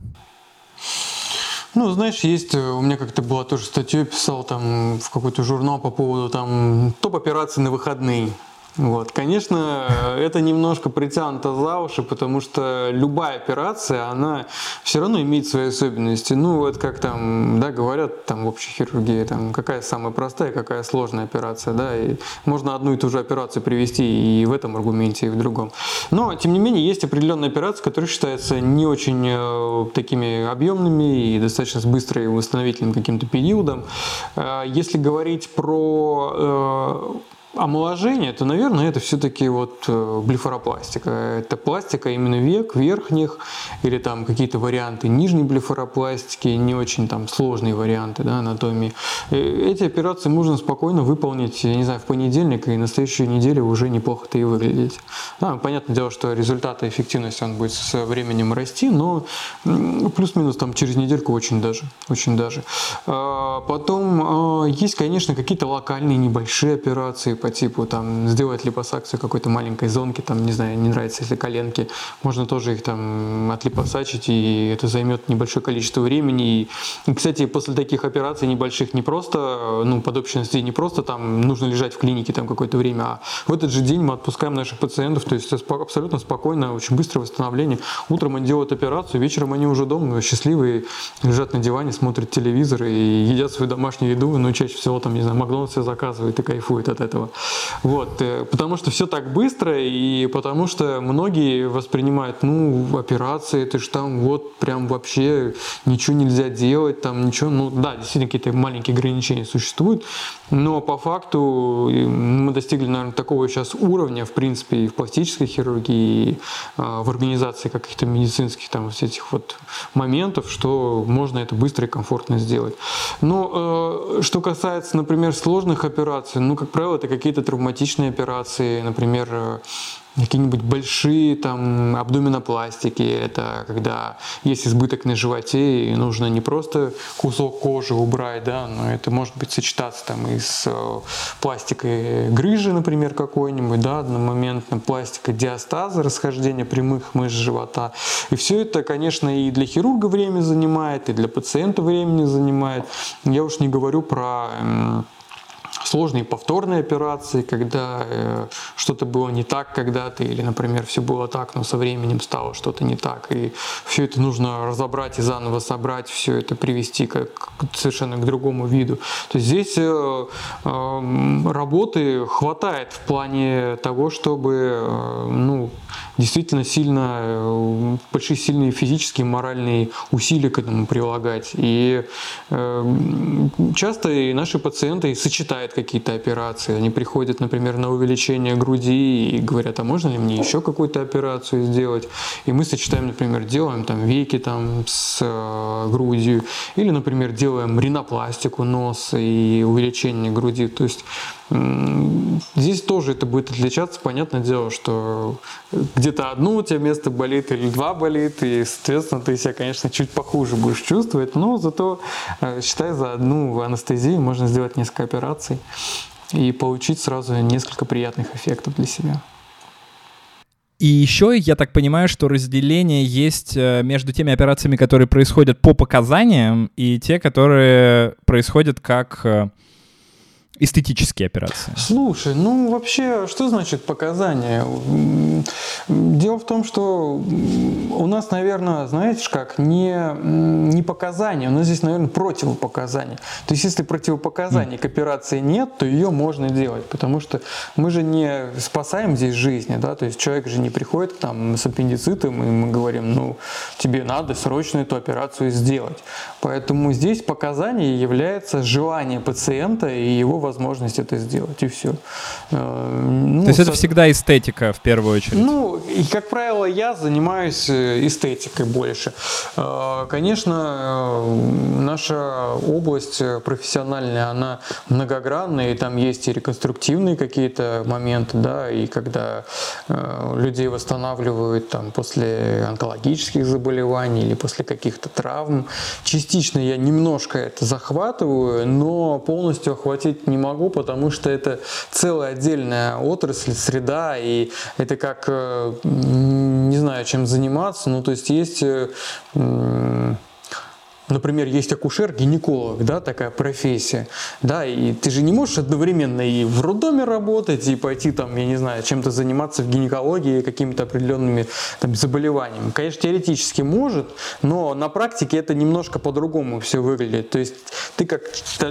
Ну, знаешь, есть, э, у меня как-то была тоже статья, писал там в какой-то журнал по поводу там топ операций на выходные. Вот. Конечно, это немножко притянуто за уши, потому что любая операция, она все равно имеет свои особенности. Ну, вот как там, да, говорят там в общей хирургии, там, какая самая простая, какая сложная операция, да, и можно одну и ту же операцию привести и в этом аргументе, и в другом. Но, тем не менее, есть определенные операции, которые считаются не очень э, такими объемными и достаточно с быстрым восстановительным каким-то периодом. Э, если говорить про э, омоложение, то, наверное, это все-таки вот э, блефаропластика. Это пластика именно век, верхних, или там какие-то варианты нижней блефаропластики, не очень там сложные варианты да, анатомии. Э, эти операции можно спокойно выполнить, я не знаю, в понедельник, и на следующей неделе уже неплохо-то и выглядеть. Да, понятное дело, что результат и эффективность он будет со временем расти, но плюс-минус там через недельку очень даже. Очень даже. А, потом а, есть, конечно, какие-то локальные небольшие операции, по типу там сделать липосакцию какой-то маленькой зонки, там, не знаю, не нравится, если коленки, можно тоже их там отлипосачить, и это займет небольшое количество времени. И, кстати, после таких операций небольших не просто, ну, под общностью не просто там нужно лежать в клинике там какое-то время, а в этот же день мы отпускаем наших пациентов, то есть абсолютно спокойно, очень быстрое восстановление. Утром они делают операцию, вечером они уже дома, счастливые, лежат на диване, смотрят телевизор и едят свою домашнюю еду, но чаще всего там, не знаю, Макдональдс заказывают и кайфуют от этого. Вот, э, потому что все так быстро, и потому что многие воспринимают, ну, операции, это же там вот прям вообще ничего нельзя делать, там ничего, ну да, действительно какие-то маленькие ограничения существуют, но по факту мы достигли, наверное, такого сейчас уровня, в принципе, и в пластической хирургии, и а, в организации каких-то медицинских там вот этих вот моментов, что можно это быстро и комфортно сделать. Но э, что касается, например, сложных операций, ну, как правило, это какие-то травматичные операции, например, э, какие-нибудь большие там абдоминопластики, это когда есть избыток на животе и нужно не просто кусок кожи убрать, да, но это может быть сочетаться там и с э, пластикой грыжи, например, какой-нибудь, да, одномоментно пластика диастаза, расхождение прямых мышц живота. И все это, конечно, и для хирурга время занимает, и для пациента времени занимает. Я уж не говорю про сложные повторные операции, когда э, что-то было не так когда-то, или, например, все было так, но со временем стало что-то не так, и все это нужно разобрать и заново собрать, все это привести как, к совершенно к другому виду. То есть здесь э, э, работы хватает в плане того, чтобы э, ну, действительно сильно, э, большие сильные физические, моральные усилия к этому прилагать. И э, часто и наши пациенты сочетают какие-то операции. Они приходят, например, на увеличение груди и говорят, а можно ли мне еще какую-то операцию сделать? И мы сочетаем, например, делаем там веки там с э, грудью, или, например, делаем ринопластику носа и увеличение груди. То есть Здесь тоже это будет отличаться, понятное дело, что где-то одно у тебя место болит или два болит, и, соответственно, ты себя, конечно, чуть похуже будешь чувствовать, но зато, э, считай, за одну анестезию можно сделать несколько операций и получить сразу несколько приятных эффектов для себя. И еще я так понимаю, что разделение есть э, между теми операциями, которые происходят по показаниям, и те, которые происходят как э, эстетические операции? Слушай, ну вообще, что значит показания? Дело в том, что у нас, наверное, знаете как, не, не показания, у нас здесь, наверное, противопоказания. То есть, если противопоказаний к операции нет, то ее можно делать, потому что мы же не спасаем здесь жизни, да, то есть человек же не приходит к нам с аппендицитом, и мы говорим, ну, тебе надо срочно эту операцию сделать. Поэтому здесь показание является желание пациента и его возможность это сделать, и все. Э, ну, То есть это всегда эстетика в первую очередь? Ну, и, как правило, я занимаюсь э, эстетикой больше. Э, конечно, наша область профессиональная, она многогранная, и там есть и реконструктивные какие-то моменты, да, и когда людей восстанавливают там после онкологических заболеваний или после каких-то травм, частично я немножко это захватываю, но полностью охватить не могу, потому что это целая отдельная отрасль, среда, и это как, э, не знаю, чем заниматься, ну, то есть есть э, Например, есть акушер-гинеколог, да, такая профессия, да, и ты же не можешь одновременно и в роддоме работать, и пойти там, я не знаю, чем-то заниматься в гинекологии, какими-то определенными там заболеваниями. Конечно, теоретически может, но на практике это немножко по-другому все выглядит. То есть ты как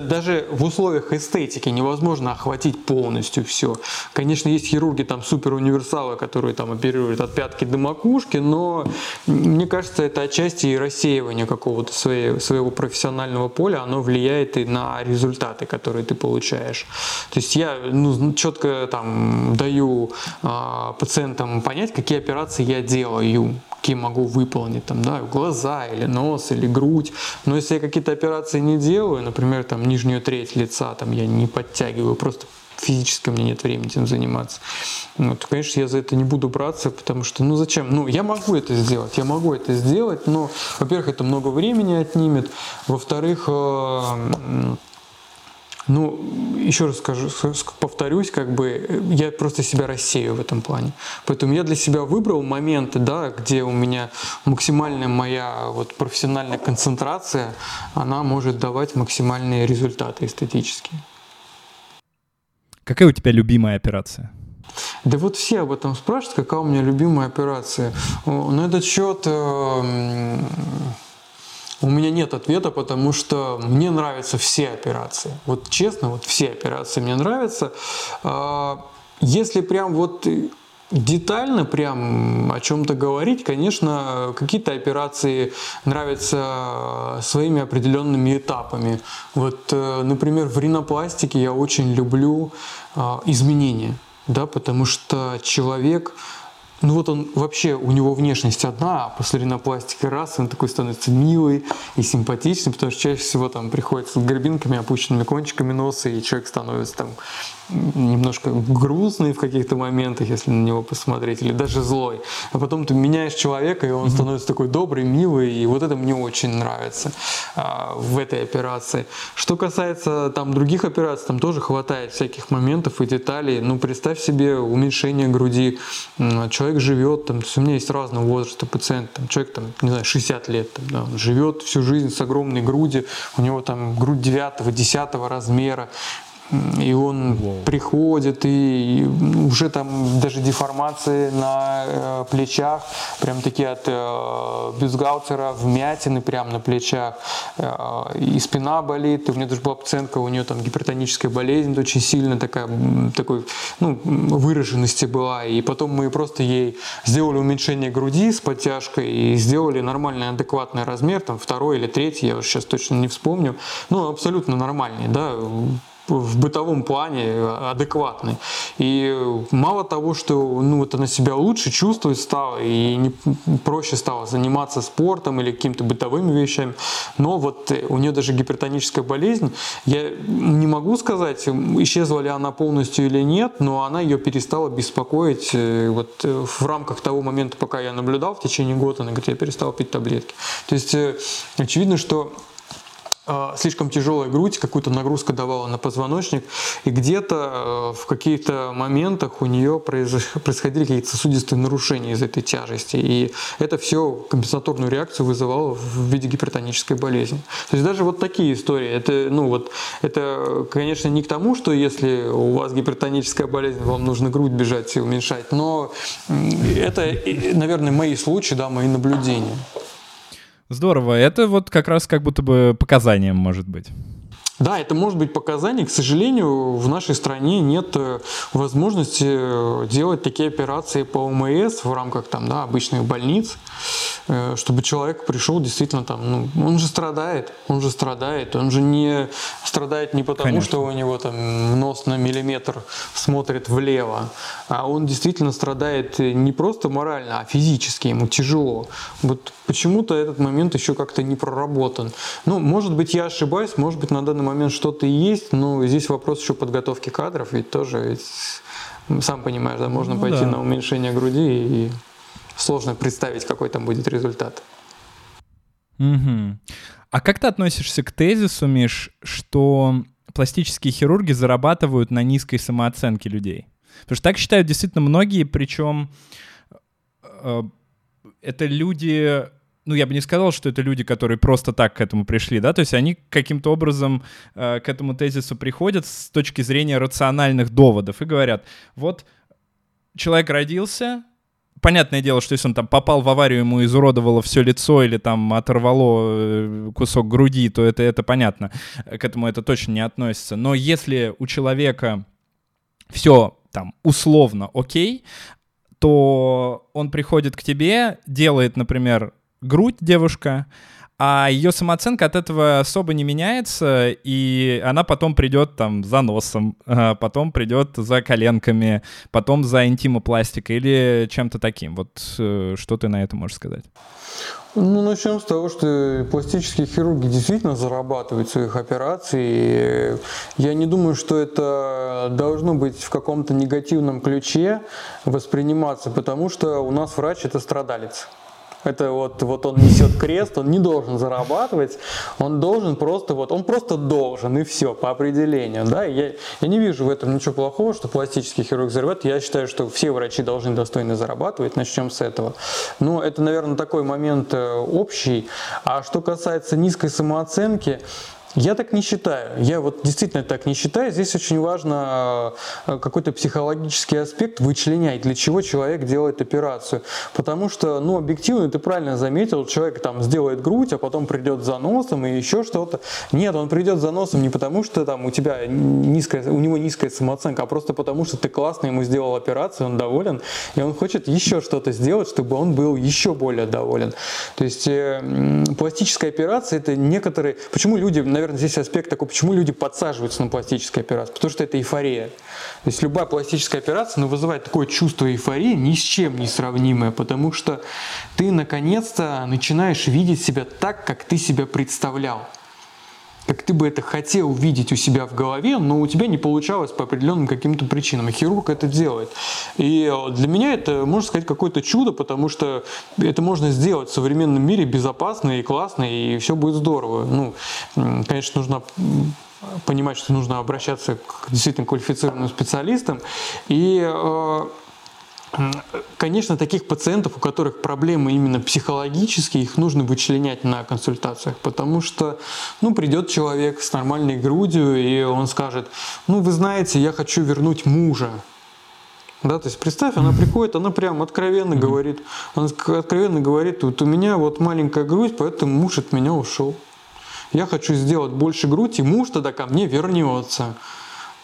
даже в условиях эстетики невозможно охватить полностью все. Конечно, есть хирурги там супер универсалы, которые там оперируют от пятки до макушки, но мне кажется, это отчасти и рассеивание какого-то своей своего профессионального поля, оно влияет и на результаты, которые ты получаешь. То есть я ну, четко там даю э, пациентам понять, какие операции я делаю, какие могу выполнить, там, да, глаза или нос или грудь. Но если я какие-то операции не делаю, например, там нижнюю треть лица, там я не подтягиваю, просто физически у меня нет времени этим заниматься. Ну, то, конечно, я за это не буду браться, потому что, ну зачем? Ну, я могу это сделать, я могу это сделать, но, во-первых, это много времени отнимет, во-вторых, э, ну, еще раз скажу, повторюсь, как бы я просто себя рассею в этом плане. Поэтому я для себя выбрал моменты, да, где у меня максимальная моя вот профессиональная концентрация, она может давать максимальные результаты эстетические. Какая у тебя любимая операция? Да вот все об этом спрашивают, какая у меня любимая операция. На этот счет э, у меня нет ответа, потому что мне нравятся все операции. Вот честно, вот все операции мне нравятся. А, если прям вот детально прям о чем-то говорить, конечно, какие-то операции нравятся своими определенными этапами. Вот, э, например, в ринопластике я очень люблю а, изменения, да, потому что человек ну вот он вообще, у него внешность одна, а после ринопластики раз, он такой становится милый и симпатичный, потому что чаще всего там приходится с горбинками, опущенными кончиками носа, и человек становится там немножко грустный в каких-то моментах, если на него посмотреть, или даже злой. А потом ты меняешь человека, и он mm-hmm. становится такой добрый, милый, и вот это мне очень нравится а, в этой операции. Что касается там других операций, там тоже хватает всяких моментов и деталей. Ну, представь себе уменьшение груди. Человек живет, там, у меня есть разного возраста пациент, там, человек, там, не знаю, 60 лет, там, да, он живет всю жизнь с огромной грудью, у него там грудь 9-10 размера, и он wow. приходит, и уже там даже деформации на э, плечах, прям такие от э, бюстгальтера, вмятины прям на плечах, э, и спина болит, и у меня даже была пациентка, у нее там гипертоническая болезнь очень сильно такая, такой, ну, выраженности была, и потом мы просто ей сделали уменьшение груди с подтяжкой, и сделали нормальный адекватный размер, там второй или третий, я уже сейчас точно не вспомню, ну, абсолютно нормальный, да, в бытовом плане адекватный. И мало того, что ну, вот она себя лучше чувствовать стала и не, проще стало заниматься спортом или какими-то бытовыми вещами, но вот у нее даже гипертоническая болезнь, я не могу сказать, исчезла ли она полностью или нет, но она ее перестала беспокоить э, вот э, в рамках того момента, пока я наблюдал в течение года, она говорит, я перестал пить таблетки. То есть э, очевидно, что слишком тяжелая грудь, какую-то нагрузку давала на позвоночник, и где-то э, в каких-то моментах у нее происходили какие-то сосудистые нарушения из этой тяжести, и это все компенсаторную реакцию вызывало в виде гипертонической болезни. То есть даже вот такие истории, это, ну вот, это, конечно, не к тому, что если у вас гипертоническая болезнь, вам нужно грудь бежать и уменьшать, но это, наверное, мои случаи, да, мои наблюдения. Здорово. Это вот как раз как будто бы показанием может быть. Да, это может быть показание. К сожалению, в нашей стране нет э, возможности э, делать такие операции по ОМС в рамках там, да, обычных больниц, э, чтобы человек пришел действительно там, ну, он же страдает, он же страдает, он же не страдает не потому, Конечно. что у него там нос на миллиметр смотрит влево, а он действительно страдает не просто морально, а физически, ему тяжело. Вот почему-то этот момент еще как-то не проработан. Ну, может быть, я ошибаюсь, может быть, на данный момент что-то есть, но здесь вопрос еще подготовки кадров, ведь тоже, ведь, сам понимаешь, да, можно ну, пойти да. на уменьшение груди и сложно представить, какой там будет результат. Угу. А как ты относишься к тезису, Миш, что пластические хирурги зарабатывают на низкой самооценке людей? Потому что так считают действительно многие, причем э, это люди ну, я бы не сказал, что это люди, которые просто так к этому пришли, да, то есть они каким-то образом э, к этому тезису приходят с точки зрения рациональных доводов и говорят, вот человек родился, понятное дело, что если он там попал в аварию, ему изуродовало все лицо или там оторвало э, кусок груди, то это, это понятно, к этому это точно не относится. Но если у человека все там условно окей, то он приходит к тебе, делает, например, грудь девушка, а ее самооценка от этого особо не меняется, и она потом придет там за носом, а потом придет за коленками, потом за интимопластикой или чем-то таким. Вот э, что ты на это можешь сказать? Ну, начнем с того, что пластические хирурги действительно зарабатывают своих операций. Я не думаю, что это должно быть в каком-то негативном ключе восприниматься, потому что у нас врач – это страдалец. Это вот, вот он несет крест, он не должен зарабатывать, он должен просто, вот, он просто должен, и все, по определению. Да? Я, я не вижу в этом ничего плохого, что пластический хирург зарабатывает. Я считаю, что все врачи должны достойно зарабатывать, начнем с этого. Но это, наверное, такой момент э, общий. А что касается низкой самооценки, я так не считаю. Я вот действительно так не считаю. Здесь очень важно э, какой-то психологический аспект вычленять, для чего человек делает операцию. Потому что, ну, объективно, ты правильно заметил, человек там сделает грудь, а потом придет за носом и еще что-то. Нет, он придет за носом не потому, что там у тебя низкая, у него низкая самооценка, а просто потому, что ты классно ему сделал операцию, он доволен, и он хочет еще что-то сделать, чтобы он был еще более доволен. То есть э, пластическая операция это некоторые... Почему люди, наверное, наверное, здесь аспект такой, почему люди подсаживаются на пластические операции. Потому что это эйфория. То есть любая пластическая операция ну, вызывает такое чувство эйфории, ни с чем не сравнимое, потому что ты наконец-то начинаешь видеть себя так, как ты себя представлял как ты бы это хотел видеть у себя в голове, но у тебя не получалось по определенным каким-то причинам. И хирург это делает. И для меня это, можно сказать, какое-то чудо, потому что это можно сделать в современном мире безопасно и классно, и все будет здорово. Ну, конечно, нужно понимать, что нужно обращаться к действительно квалифицированным специалистам. И э, Конечно, таких пациентов, у которых проблемы именно психологические, их нужно вычленять на консультациях, потому что, ну, придет человек с нормальной грудью, и он скажет, ну, вы знаете, я хочу вернуть мужа. Да, то есть представь, она приходит, она прям откровенно говорит, она откровенно говорит, вот у меня вот маленькая грудь, поэтому муж от меня ушел. Я хочу сделать больше грудь, и муж тогда ко мне вернется.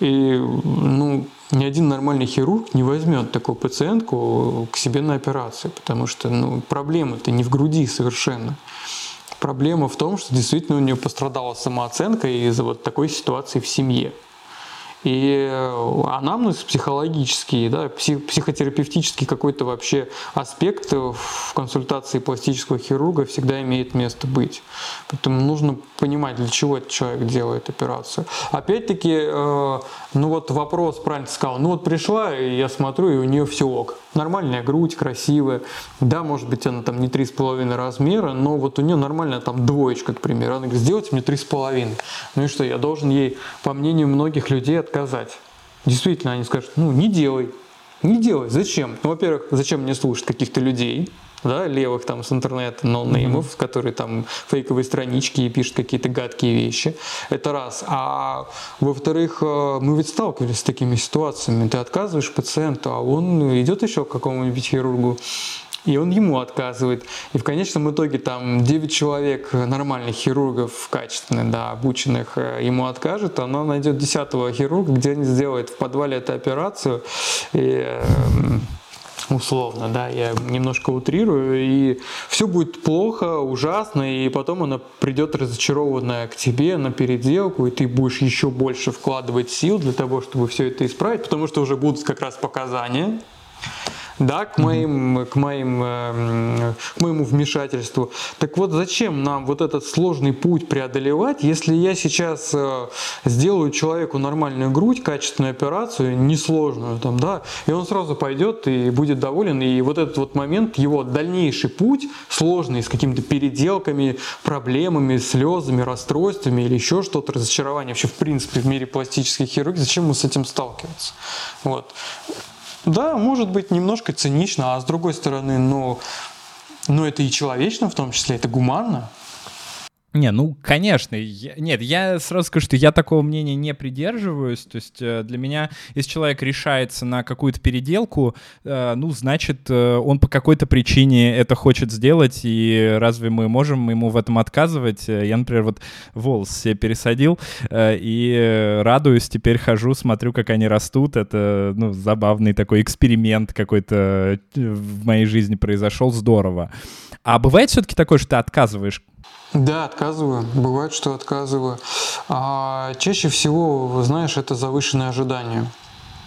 И, ну, ни один нормальный хирург не возьмет такую пациентку к себе на операцию, потому что ну, проблема-то не в груди совершенно. Проблема в том, что действительно у нее пострадала самооценка из-за вот такой ситуации в семье. И э, анамнез психологический, да, псих, психотерапевтический какой-то вообще аспект в консультации пластического хирурга всегда имеет место быть. Поэтому нужно понимать, для чего этот человек делает операцию. Опять-таки, э, ну вот вопрос правильно сказал. Ну вот пришла, и я смотрю, и у нее все ок. Нормальная грудь, красивая. Да, может быть, она там не 3,5 размера, но вот у нее нормальная там двоечка, к примеру. Она говорит, сделайте мне 3,5. Ну и что, я должен ей, по мнению многих людей, отказать. Действительно, они скажут, ну не делай. Не делай. Зачем? Ну, во-первых, зачем мне слушать каких-то людей? Да, левых там с интернета, ноунеймов, mm-hmm. которые там фейковые странички и пишут какие-то гадкие вещи. Это раз. А во-вторых, э, мы ведь сталкивались с такими ситуациями. Ты отказываешь пациенту, а он идет еще к какому-нибудь хирургу, и он ему отказывает. И в конечном итоге там 9 человек нормальных хирургов, качественных, да, обученных, э, ему откажет, она найдет 10 хирурга, где они сделают в подвале эту операцию. И, э, условно, да, я немножко утрирую, и все будет плохо, ужасно, и потом она придет разочарованная к тебе на переделку, и ты будешь еще больше вкладывать сил для того, чтобы все это исправить, потому что уже будут как раз показания, да, к моим, к моим, э, к моему вмешательству. Так вот, зачем нам вот этот сложный путь преодолевать, если я сейчас э, сделаю человеку нормальную грудь, качественную операцию, несложную, там, да, и он сразу пойдет и будет доволен, и вот этот вот момент, его дальнейший путь, сложный, с какими-то переделками, проблемами, слезами, расстройствами или еще что-то, разочарование вообще в принципе в мире пластической хирургии, зачем ему с этим сталкиваться? Вот. Да, может быть немножко цинично, а с другой стороны, ну, ну это и человечно в том числе, это гуманно. Не, ну, конечно. Я, нет, я сразу скажу, что я такого мнения не придерживаюсь. То есть э, для меня, если человек решается на какую-то переделку, э, ну, значит, э, он по какой-то причине это хочет сделать, и разве мы можем ему в этом отказывать? Я, например, вот волос себе пересадил, и радуюсь, теперь хожу, смотрю, как они растут. Это, ну, забавный такой эксперимент какой-то в моей жизни произошел, здорово. А бывает все-таки такое, что ты отказываешь да, отказываю. Бывает, что отказываю. А чаще всего, знаешь, это завышенные ожидания.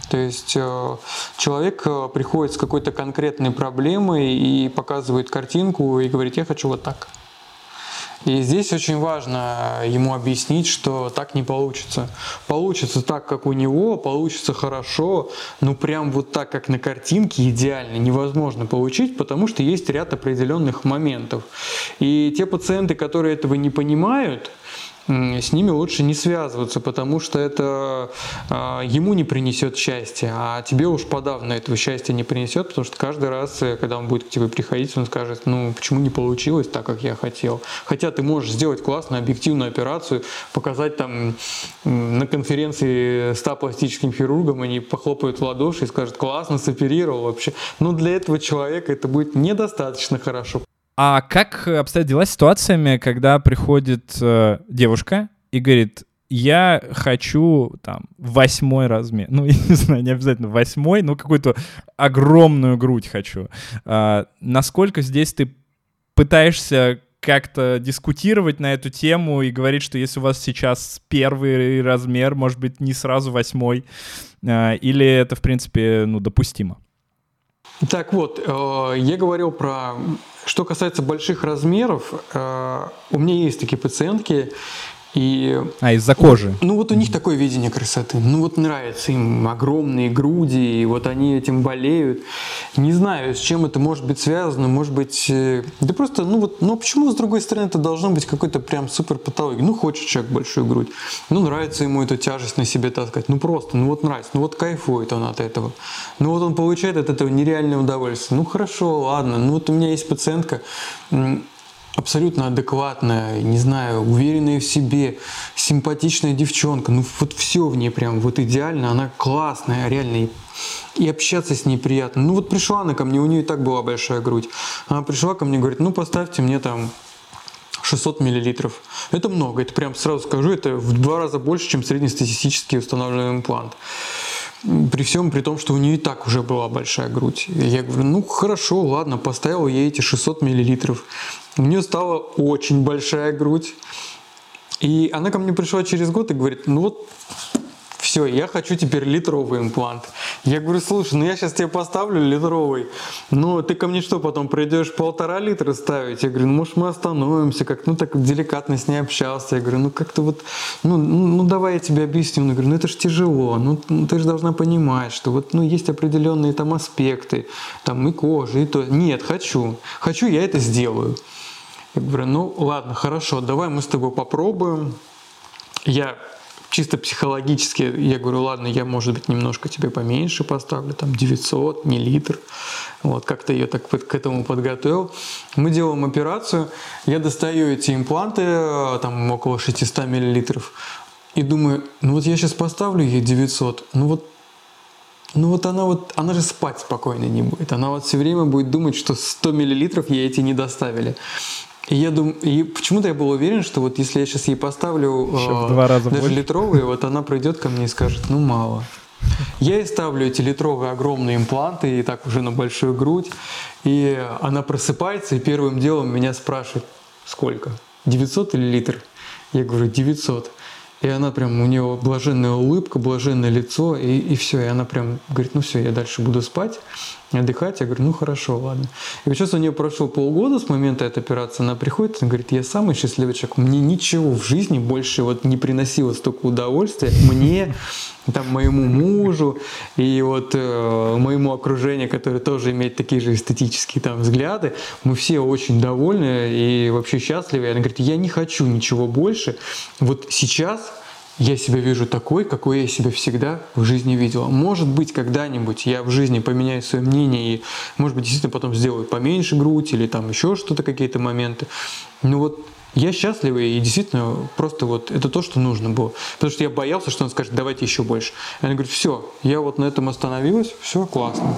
То есть э, человек э, приходит с какой-то конкретной проблемой и показывает картинку и говорит, я хочу вот так. И здесь очень важно ему объяснить, что так не получится. Получится так, как у него, получится хорошо, но прям вот так, как на картинке, идеально невозможно получить, потому что есть ряд определенных моментов. И те пациенты, которые этого не понимают, с ними лучше не связываться, потому что это э, ему не принесет счастья, а тебе уж подавно этого счастья не принесет, потому что каждый раз, э, когда он будет к тебе приходить, он скажет, ну почему не получилось так, как я хотел. Хотя ты можешь сделать классную объективную операцию, показать там на конференции 100 пластическим хирургам, они похлопают в ладоши и скажут, классно, соперировал вообще. Но для этого человека это будет недостаточно хорошо. А как обстоят дела с ситуациями, когда приходит э, девушка и говорит, я хочу там восьмой размер. Ну, я не знаю, не обязательно восьмой, но какую-то огромную грудь хочу. А, насколько здесь ты пытаешься как-то дискутировать на эту тему и говорить, что если у вас сейчас первый размер, может быть, не сразу восьмой, а, или это, в принципе, ну, допустимо? Так вот, э, я говорил про что касается больших размеров, э, у меня есть такие пациентки, и, а, из-за кожи. Ну, вот у них такое видение красоты. Ну, вот нравится им огромные груди, и вот они этим болеют. Не знаю, с чем это может быть связано. Может быть, э, да просто, ну вот, ну почему, с другой стороны, это должно быть какой-то прям супер патология? Ну, хочет человек большую грудь. Ну, нравится ему эту тяжесть на себе таскать. Ну, просто, ну вот нравится. Ну, вот кайфует он от этого. Ну, вот он получает от этого нереальное удовольствие. Ну, хорошо, ладно. Ну, вот у меня есть пациентка, абсолютно адекватная, не знаю, уверенная в себе, симпатичная девчонка. Ну вот все в ней прям вот идеально, она классная, реально. И общаться с ней приятно. Ну вот пришла она ко мне, у нее и так была большая грудь. Она пришла ко мне, говорит, ну поставьте мне там 600 миллилитров. Это много, это прям сразу скажу, это в два раза больше, чем среднестатистический установленный имплант при всем при том, что у нее и так уже была большая грудь. Я говорю, ну хорошо, ладно, поставил ей эти 600 миллилитров. У нее стала очень большая грудь. И она ко мне пришла через год и говорит, ну вот все, я хочу теперь литровый имплант. Я говорю, слушай, ну я сейчас тебе поставлю литровый, но ты ко мне что, потом придешь полтора литра ставить? Я говорю, ну может мы остановимся, как ну так деликатно с ней общался. Я говорю, ну как-то вот, ну, ну, ну давай я тебе объясню. Я говорю, ну это же тяжело, ну, ну ты же должна понимать, что вот ну есть определенные там аспекты, там и кожа, и то. Нет, хочу, хочу, я это сделаю. Я говорю, ну ладно, хорошо, давай мы с тобой попробуем. Я чисто психологически, я говорю, ладно, я, может быть, немножко тебе поменьше поставлю, там 900, не литр. Вот, как-то я так к этому подготовил. Мы делаем операцию, я достаю эти импланты, там около 600 миллилитров, и думаю, ну вот я сейчас поставлю ей 900, ну вот ну вот она вот, она же спать спокойно не будет. Она вот все время будет думать, что 100 миллилитров ей эти не доставили. И я думаю, и почему-то я был уверен, что вот если я сейчас ей поставлю э, два раза даже больше. литровые, вот она придет ко мне и скажет, ну мало. Я ей ставлю эти литровые огромные импланты, и так уже на большую грудь, и она просыпается, и первым делом меня спрашивает, сколько? 900 или литр? Я говорю, 900. И она прям, у нее блаженная улыбка, блаженное лицо, и, и все. И она прям говорит, ну все, я дальше буду спать отдыхать. Я говорю, ну хорошо, ладно. И сейчас у нее прошло полгода с момента этой операции, она приходит и говорит, я самый счастливый человек, мне ничего в жизни больше вот не приносило столько удовольствия, мне, там, моему мужу и вот э, моему окружению, которое тоже имеет такие же эстетические там взгляды, мы все очень довольны и вообще счастливы. И она говорит, я не хочу ничего больше. Вот сейчас я себя вижу такой, какой я себя всегда в жизни видела. Может быть, когда-нибудь я в жизни поменяю свое мнение и, может быть, действительно потом сделаю поменьше грудь или там еще что-то, какие-то моменты. Но вот я счастливый и действительно просто вот это то, что нужно было. Потому что я боялся, что он скажет, давайте еще больше. И она говорит, все, я вот на этом остановилась, все классно.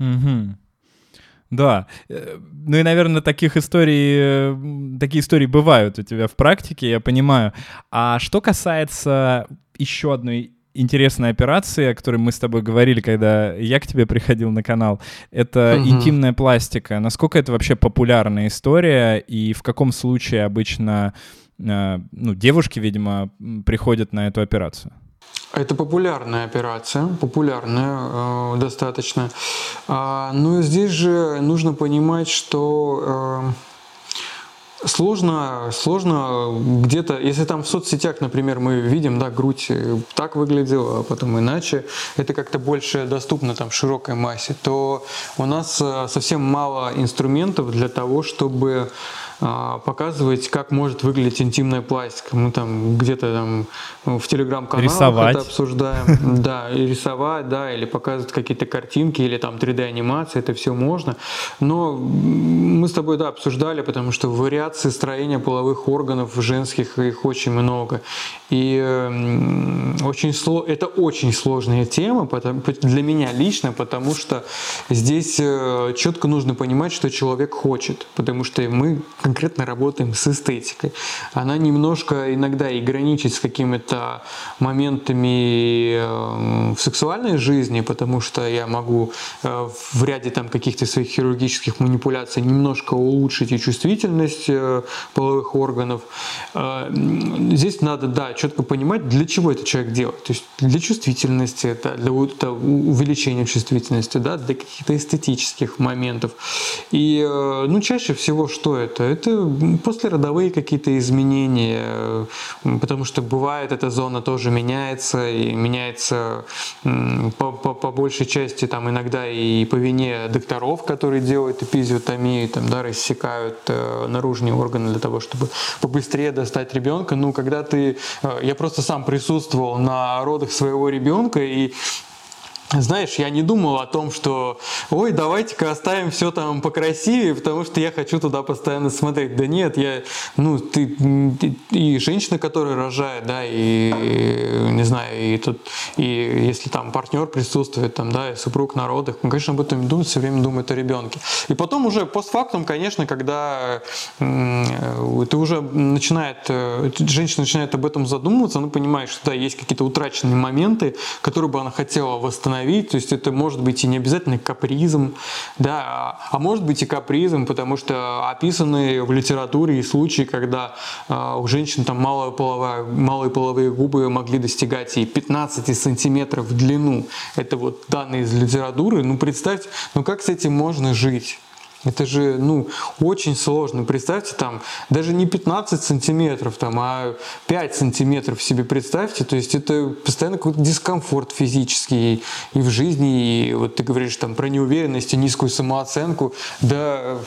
Угу. Да. Э, ну и, наверное, таких историй, такие истории бывают у тебя в практике, я понимаю. А что касается еще одной интересной операции, о которой мы с тобой говорили, когда я к тебе приходил на канал, это угу. интимная пластика. Насколько это вообще популярная история и в каком случае обычно э, ну, девушки, видимо, приходят на эту операцию? Это популярная операция, популярная э, достаточно. А, но здесь же нужно понимать, что э, сложно, сложно где-то, если там в соцсетях, например, мы видим, да, грудь так выглядела, а потом иначе, это как-то больше доступно там широкой массе, то у нас э, совсем мало инструментов для того, чтобы показывать, как может выглядеть интимная пластика. Мы там где-то там в телеграм-каналах это обсуждаем. Да, и рисовать, да, или показывать какие-то картинки, или там 3D-анимация, это все можно. Но мы с тобой, да, обсуждали, потому что вариации строения половых органов женских, их очень много. И очень сло... это очень сложная тема для меня лично, потому что здесь э, четко нужно понимать, что человек хочет, потому что мы конкретно работаем с эстетикой. Она немножко иногда и граничит с какими-то моментами э, в сексуальной жизни, потому что я могу э, в ряде там каких-то своих хирургических манипуляций немножко улучшить и чувствительность половых органов. Здесь надо, да, четко понимать, для чего этот человек делает. То есть для чувствительности, да, для увеличения чувствительности, да, для каких-то эстетических моментов. И э, ну, чаще всего что это? Это послеродовые какие-то изменения, потому что бывает эта зона тоже меняется, и меняется по, по, по большей части там иногда и по вине докторов, которые делают эпизиотомию, там, да, рассекают э, наружные органы для того, чтобы побыстрее достать ребенка. Ну, когда ты... Э, я просто сам присутствовал на родах своего ребенка, и знаешь, я не думал о том, что ой, давайте-ка оставим все там покрасивее, потому что я хочу туда постоянно смотреть. Да нет, я, ну, ты, и женщина, которая рожает, да, и, не знаю, и тут, и если там партнер присутствует, там, да, и супруг на родах, он, конечно, об этом думает, все время думает о ребенке. И потом уже постфактум, конечно, когда ты уже начинает, э, женщина начинает об этом задумываться, она понимает, что да, есть какие-то утраченные моменты, которые бы она хотела восстановить восстановить. То есть это может быть и не обязательно капризом, да, а, а может быть и капризом, потому что описаны в литературе и случаи, когда э, у женщин там малая половая, малые половые губы могли достигать и 15 сантиметров в длину. Это вот данные из литературы. Ну представьте, ну как с этим можно жить? Это же, ну, очень сложно. Представьте, там, даже не 15 сантиметров, там, а 5 сантиметров себе представьте. То есть это постоянно какой-то дискомфорт физический и в жизни. И вот ты говоришь там про неуверенность и низкую самооценку. Да,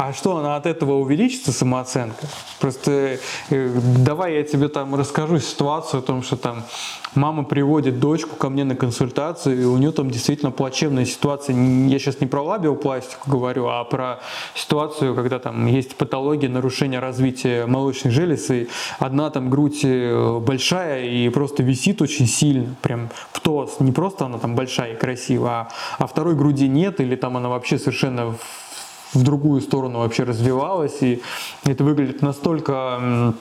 а что, она от этого увеличится, самооценка? Просто э, давай я тебе там расскажу ситуацию о том, что там мама приводит дочку ко мне на консультацию, и у нее там действительно плачевная ситуация. Я сейчас не про лабиопластику говорю, а про ситуацию, когда там есть патология нарушения развития молочных желез, и одна там грудь э, большая и просто висит очень сильно, прям в тос. Не просто она там большая и красивая, а, а второй груди нет, или там она вообще совершенно в другую сторону вообще развивалась, и это выглядит настолько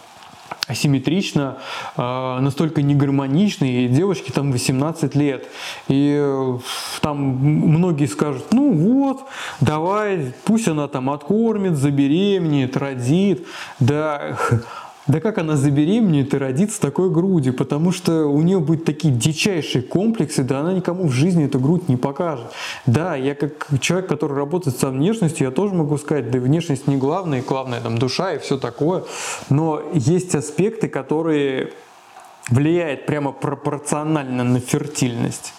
асимметрично, а, настолько негармонично, и девочке там 18 лет. И э, там многие скажут, ну вот, давай, пусть она там откормит, забеременеет, родит. Да, да как она забеременеет и родит с такой грудью, потому что у нее будут такие дичайшие комплексы, да она никому в жизни эту грудь не покажет. Да, я как человек, который работает со внешностью, я тоже могу сказать, да внешность не главное, главное там душа и все такое, но есть аспекты, которые влияют прямо пропорционально на фертильность.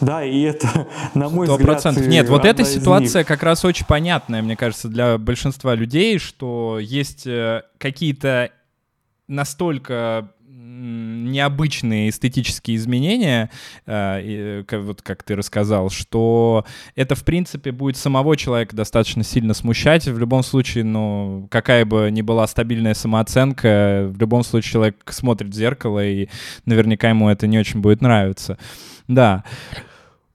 Да, и это, на мой 100%. взгляд... Нет, вот эта ситуация как раз очень понятная, мне кажется, для большинства людей, что есть э, какие-то настолько необычные эстетические изменения, э, вот как ты рассказал, что это, в принципе, будет самого человека достаточно сильно смущать. В любом случае, ну, какая бы ни была стабильная самооценка, в любом случае человек смотрит в зеркало, и наверняка ему это не очень будет нравиться. Да.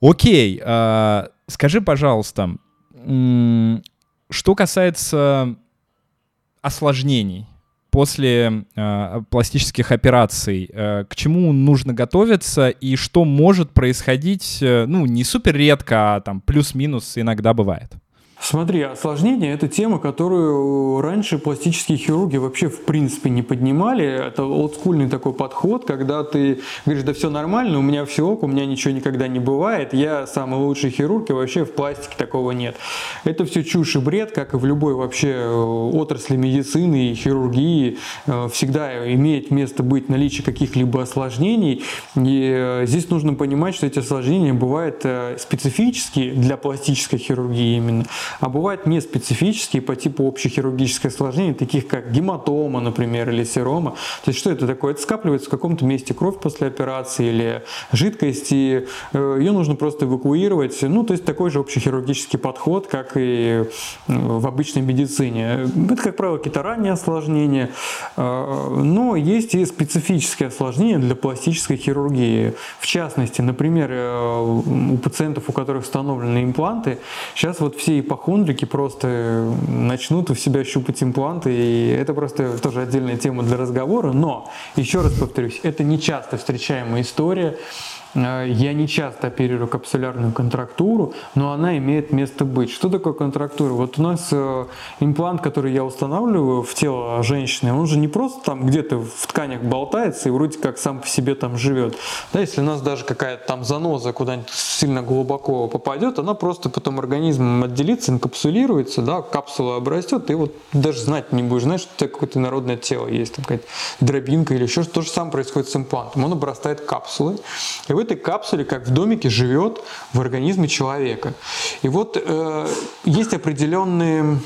Окей. А, скажи, пожалуйста, что касается осложнений, после э, пластических операций, э, к чему нужно готовиться и что может происходить, э, ну, не супер редко, а там плюс-минус иногда бывает? Смотри, осложнение – это тема, которую раньше пластические хирурги вообще в принципе не поднимали. Это олдскульный такой подход, когда ты говоришь, да все нормально, у меня все ок, у меня ничего никогда не бывает, я самый лучший хирург, и вообще в пластике такого нет. Это все чушь и бред, как и в любой вообще э, отрасли медицины и хирургии. Э, всегда имеет место быть наличие каких-либо осложнений. И э, здесь нужно понимать, что эти осложнения бывают специфические для пластической хирургии именно – а бывают неспецифические по типу общехирургическое осложнения, таких как гематома, например, или серома. То есть что это такое? Это скапливается в каком-то месте кровь после операции или жидкость, и э, ее нужно просто эвакуировать. Ну, то есть такой же общехирургический подход, как и в обычной медицине. Это, как правило, какие-то ранние осложнения, э, но есть и специфические осложнения для пластической хирургии. В частности, например, э, у пациентов, у которых установлены импланты, сейчас вот все ипохондрики ипохондрики просто начнут у себя щупать импланты, и это просто тоже отдельная тема для разговора. Но, еще раз повторюсь, это не часто встречаемая история. Э, я не часто оперирую капсулярную контрактуру, но она имеет место быть. Что такое контрактура? Вот у нас э, имплант, который я устанавливаю в тело женщины, он же не просто там где-то в тканях болтается и вроде как сам по себе там живет. Да, если у нас даже какая-то там заноза куда-нибудь сильно глубоко попадет, она просто потом организмом отделится, инкапсулируется, да, капсула обрастет, и вот даже знать не будешь, знаешь, что у тебя какое-то народное тело есть, там какая-то дробинка или еще что-то. То же самое происходит с имплантом. Он обрастает капсулой, и в этой капсуле, как в домике, живет в организме человека. И вот э, есть определенные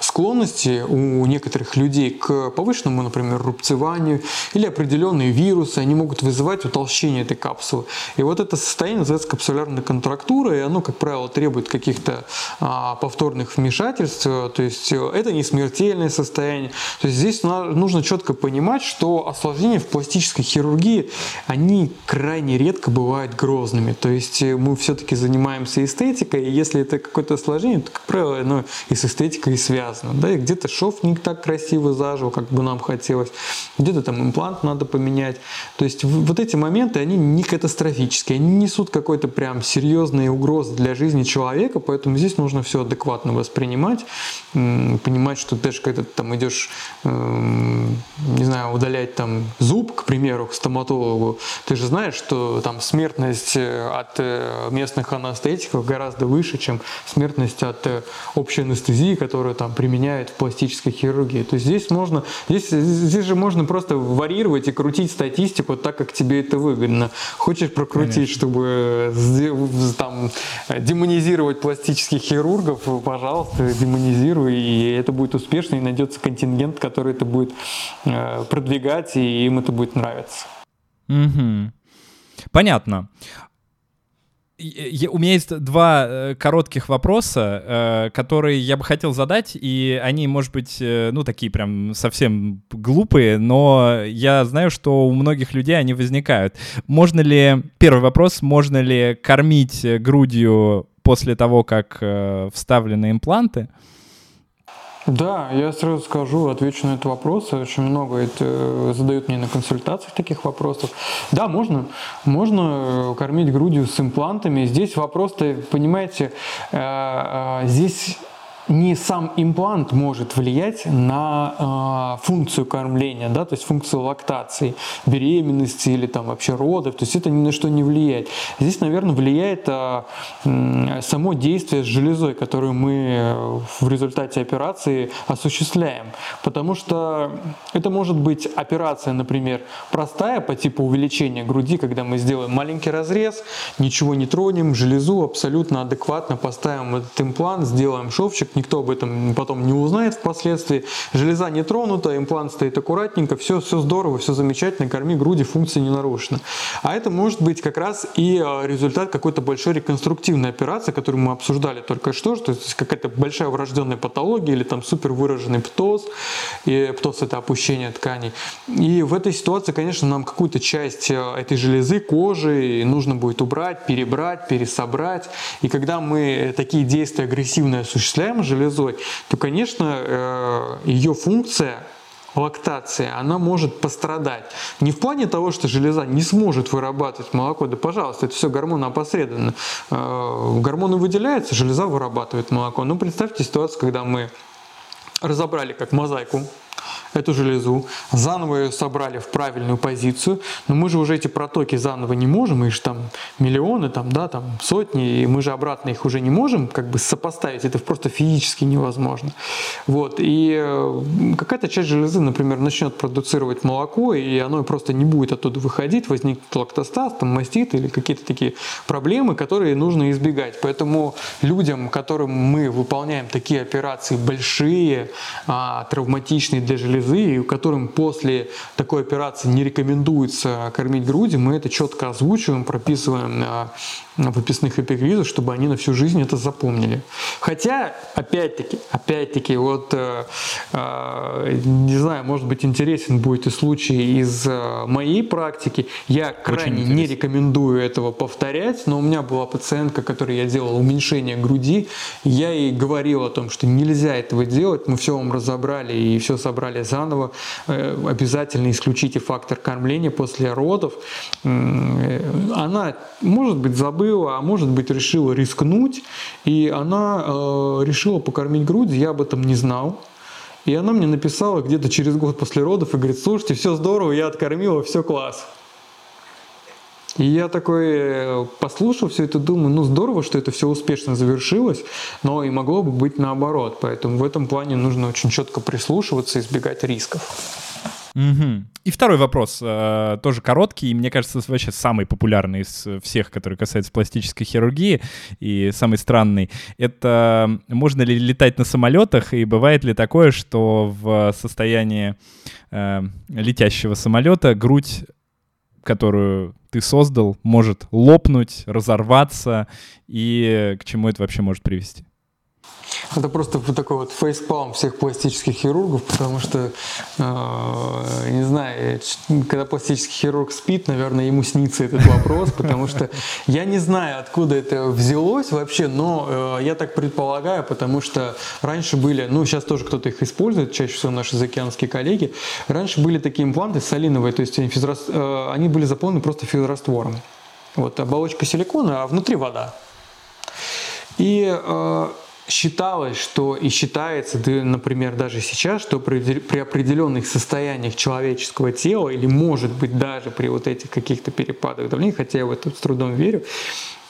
склонности у некоторых людей к повышенному, например, рубцеванию или определенные вирусы, они могут вызывать утолщение этой капсулы. И вот это состояние называется капсулярной контрактурой, и оно, как правило, требует каких-то а, повторных вмешательств, то есть э, это не смертельное состояние. То есть здесь нужно четко понимать, что осложнения в пластической хирургии, они крайне редко бывают грозными. То есть э, мы все-таки занимаемся эстетикой, и если это какое-то осложнение, то, как правило, оно и с эстетикой эстетикой связано. Да, и где-то шов не так красиво зажил, как бы нам хотелось, где-то там имплант надо поменять. То есть вот эти моменты, они не катастрофические, они несут какой-то прям серьезные угрозы для жизни человека, поэтому здесь нужно все адекватно воспринимать, понимать, что даже когда ты там идешь, эм, не знаю, удалять там зуб, к примеру, к стоматологу, ты же знаешь, что там смертность э, от э, местных анестетиков гораздо выше, чем смертность от э, общей анестезии, которую там применяют в пластической хирургии. То есть здесь можно, здесь, здесь же можно просто варьировать и крутить статистику так, как тебе это выгодно. Хочешь прокрутить, Конечно. чтобы там демонизировать пластических хирургов, пожалуйста, демонизируй, и это будет успешно, и найдется контингент, который это будет продвигать, и им это будет нравиться. Угу. Понятно. Я, у меня есть два э, коротких вопроса, э, которые я бы хотел задать, и они, может быть, э, ну, такие прям совсем глупые, но я знаю, что у многих людей они возникают. Можно ли, первый вопрос, можно ли кормить грудью после того, как э, вставлены импланты? Да, я сразу скажу, отвечу на этот вопрос. Очень много это э, задают мне на консультациях таких вопросов. Да, можно. Можно э, кормить грудью с имплантами. Здесь вопрос-то, понимаете, э, здесь не сам имплант может влиять на э, функцию кормления, да, то есть функцию лактации, беременности или там вообще родов, то есть это ни на что не влияет. Здесь, наверное, влияет э, само действие с железой, которую мы в результате операции осуществляем, потому что это может быть операция, например, простая по типу увеличения груди, когда мы сделаем маленький разрез, ничего не тронем, железу абсолютно адекватно поставим этот имплант, сделаем шовчик, никто об этом потом не узнает впоследствии. Железа не тронута, имплант стоит аккуратненько, все, все здорово, все замечательно, корми груди, функция не нарушена. А это может быть как раз и а, результат какой-то большой реконструктивной операции, которую мы обсуждали только что, то есть какая-то большая врожденная патология или там супер выраженный птоз, и птоз это опущение тканей. И в этой ситуации, конечно, нам какую-то часть а, этой железы, кожи нужно будет убрать, перебрать, пересобрать. И когда мы такие действия агрессивно осуществляем, железой, то, конечно, э, ее функция лактация, она может пострадать. Не в плане того, что железа не сможет вырабатывать молоко, да пожалуйста, это все гормоны опосредованно. Э, гормоны выделяются, железа вырабатывает молоко. Но представьте ситуацию, когда мы разобрали как мозаику эту железу, заново ее собрали в правильную позицию, но мы же уже эти протоки заново не можем, их же там миллионы, там, да, там сотни, и мы же обратно их уже не можем как бы сопоставить, это просто физически невозможно. Вот, и э, какая-то часть железы, например, начнет продуцировать молоко, и оно просто не будет оттуда выходить, возникнет лактостаз, там, мастит или какие-то такие проблемы, которые нужно избегать. Поэтому людям, которым мы выполняем такие операции большие, а, травматичные для железы, и которым после такой операции не рекомендуется кормить груди, мы это четко озвучиваем, прописываем выписных эпигризов, чтобы они на всю жизнь это запомнили. Хотя, опять-таки, опять-таки, вот, э, э, не знаю, может быть, интересен будет и случай из э, моей практики. Я крайне не рекомендую этого повторять, но у меня была пациентка, которой я делал уменьшение груди, я ей говорил о том, что нельзя этого делать, мы все вам разобрали и все собрали заново. Э, обязательно исключите фактор кормления после родов. Э, она, может быть, забыла забыла, а может быть решила рискнуть, и она э, решила покормить грудь, я об этом не знал. И она мне написала где-то через год после родов и говорит, слушайте, все здорово, я откормила, все класс. И я такой э, послушал все это, думаю, ну здорово, что это все успешно завершилось, но и могло бы быть наоборот. Поэтому в этом плане нужно очень четко прислушиваться избегать рисков. Угу. И второй вопрос, э, тоже короткий, и мне кажется, вообще самый популярный из всех, который касается пластической хирургии, и самый странный. Это можно ли летать на самолетах, и бывает ли такое, что в состоянии э, летящего самолета грудь которую ты создал, может лопнуть, разорваться, и к чему это вообще может привести? Это просто такой вот фейспалм всех пластических хирургов, потому что, э, не знаю, когда пластический хирург спит, наверное, ему снится этот вопрос, потому что я не знаю, откуда это взялось вообще, но э, я так предполагаю, потому что раньше были, ну, сейчас тоже кто-то их использует, чаще всего наши заокеанские коллеги, раньше были такие импланты солиновые, то есть они, физрас, э, они были заполнены просто физраствором. Вот оболочка силикона, а внутри вода. И э, считалось, что и считается, да, например, даже сейчас, что при, при определенных состояниях человеческого тела, или может быть даже при вот этих каких-то перепадах давления, хотя я в это с трудом верю,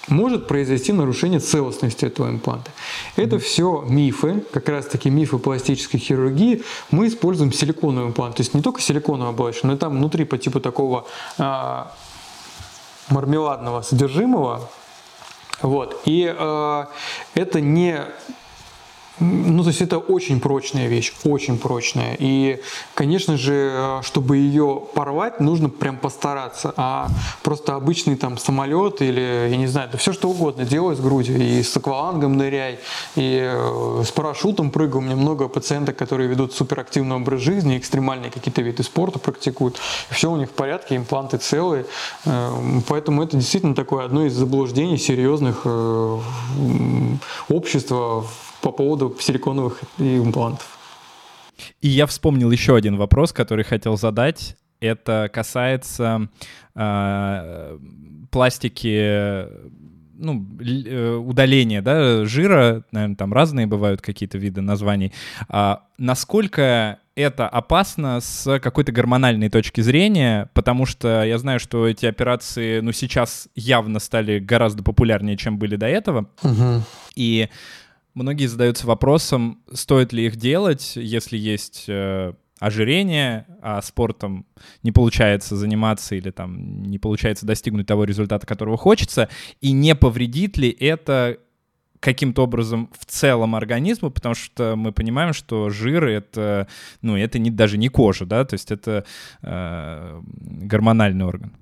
может произойти нарушение целостности этого импланта. Это все мифы, как раз таки мифы пластической хирургии. Мы используем силиконовый имплант, то есть не только силиконовую оболочку, но и там внутри по типу такого а, мармеладного содержимого, вот. И э, это не ну, то есть это очень прочная вещь, очень прочная. И, конечно же, чтобы ее порвать, нужно прям постараться. А просто обычный там самолет или, я не знаю, да все что угодно делай с грудью. И с аквалангом ныряй, и э, с парашютом прыгай. У меня много пациентов, которые ведут суперактивный образ жизни, экстремальные какие-то виды спорта практикуют. Все у них в порядке, импланты целые. Э, поэтому это действительно такое одно из заблуждений серьезных э, общества по поводу силиконовых имплантов. И я вспомнил еще один вопрос, который хотел задать. Это касается э, пластики, ну, э, удаления, да, жира, наверное, там разные бывают какие-то виды названий. А насколько это опасно с какой-то гормональной точки зрения, потому что я знаю, что эти операции, ну, сейчас явно стали гораздо популярнее, чем были до этого. Угу. И Многие задаются вопросом, стоит ли их делать, если есть э, ожирение, а спортом не получается заниматься или там не получается достигнуть того результата, которого хочется, и не повредит ли это каким-то образом в целом организму, потому что мы понимаем, что жир это, ну, это не, даже не кожа, да, то есть это э, гормональный орган.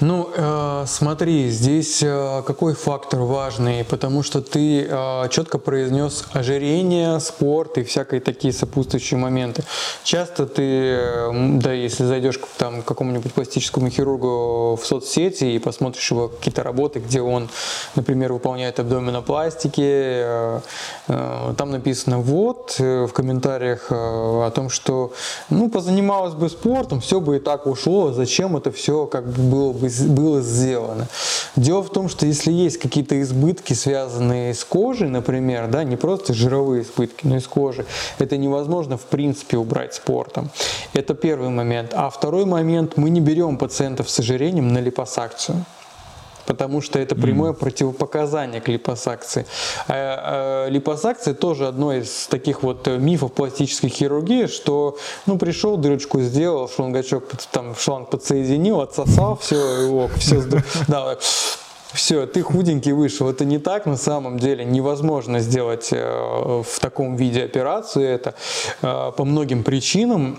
Ну, э, смотри, здесь э, какой фактор важный, потому что ты э, четко произнес ожирение, спорт и всякие такие сопутствующие моменты. Часто ты, да, если зайдешь к там, какому-нибудь пластическому хирургу в соцсети и посмотришь его какие-то работы, где он, например, выполняет абдоминопластики, э, э, там написано вот э, в комментариях о том, что, ну, позанималась бы спортом, все бы и так ушло, зачем это все как бы было бы было сделано. Дело в том, что если есть какие-то избытки, связанные с кожей, например, да, не просто жировые избытки, но и с кожей, это невозможно в принципе убрать спортом. Это первый момент. А второй момент, мы не берем пациентов с ожирением на липосакцию потому что это прямое mm. противопоказание к липосакции. А, а, липосакция тоже одно из таких вот мифов пластической хирургии, что ну пришел, дырочку сделал, шлангачок там шланг подсоединил, отсосал, все, его, все, да, все, ты худенький вышел. Это не так на самом деле. Невозможно сделать э, в таком виде операцию это э, по многим причинам.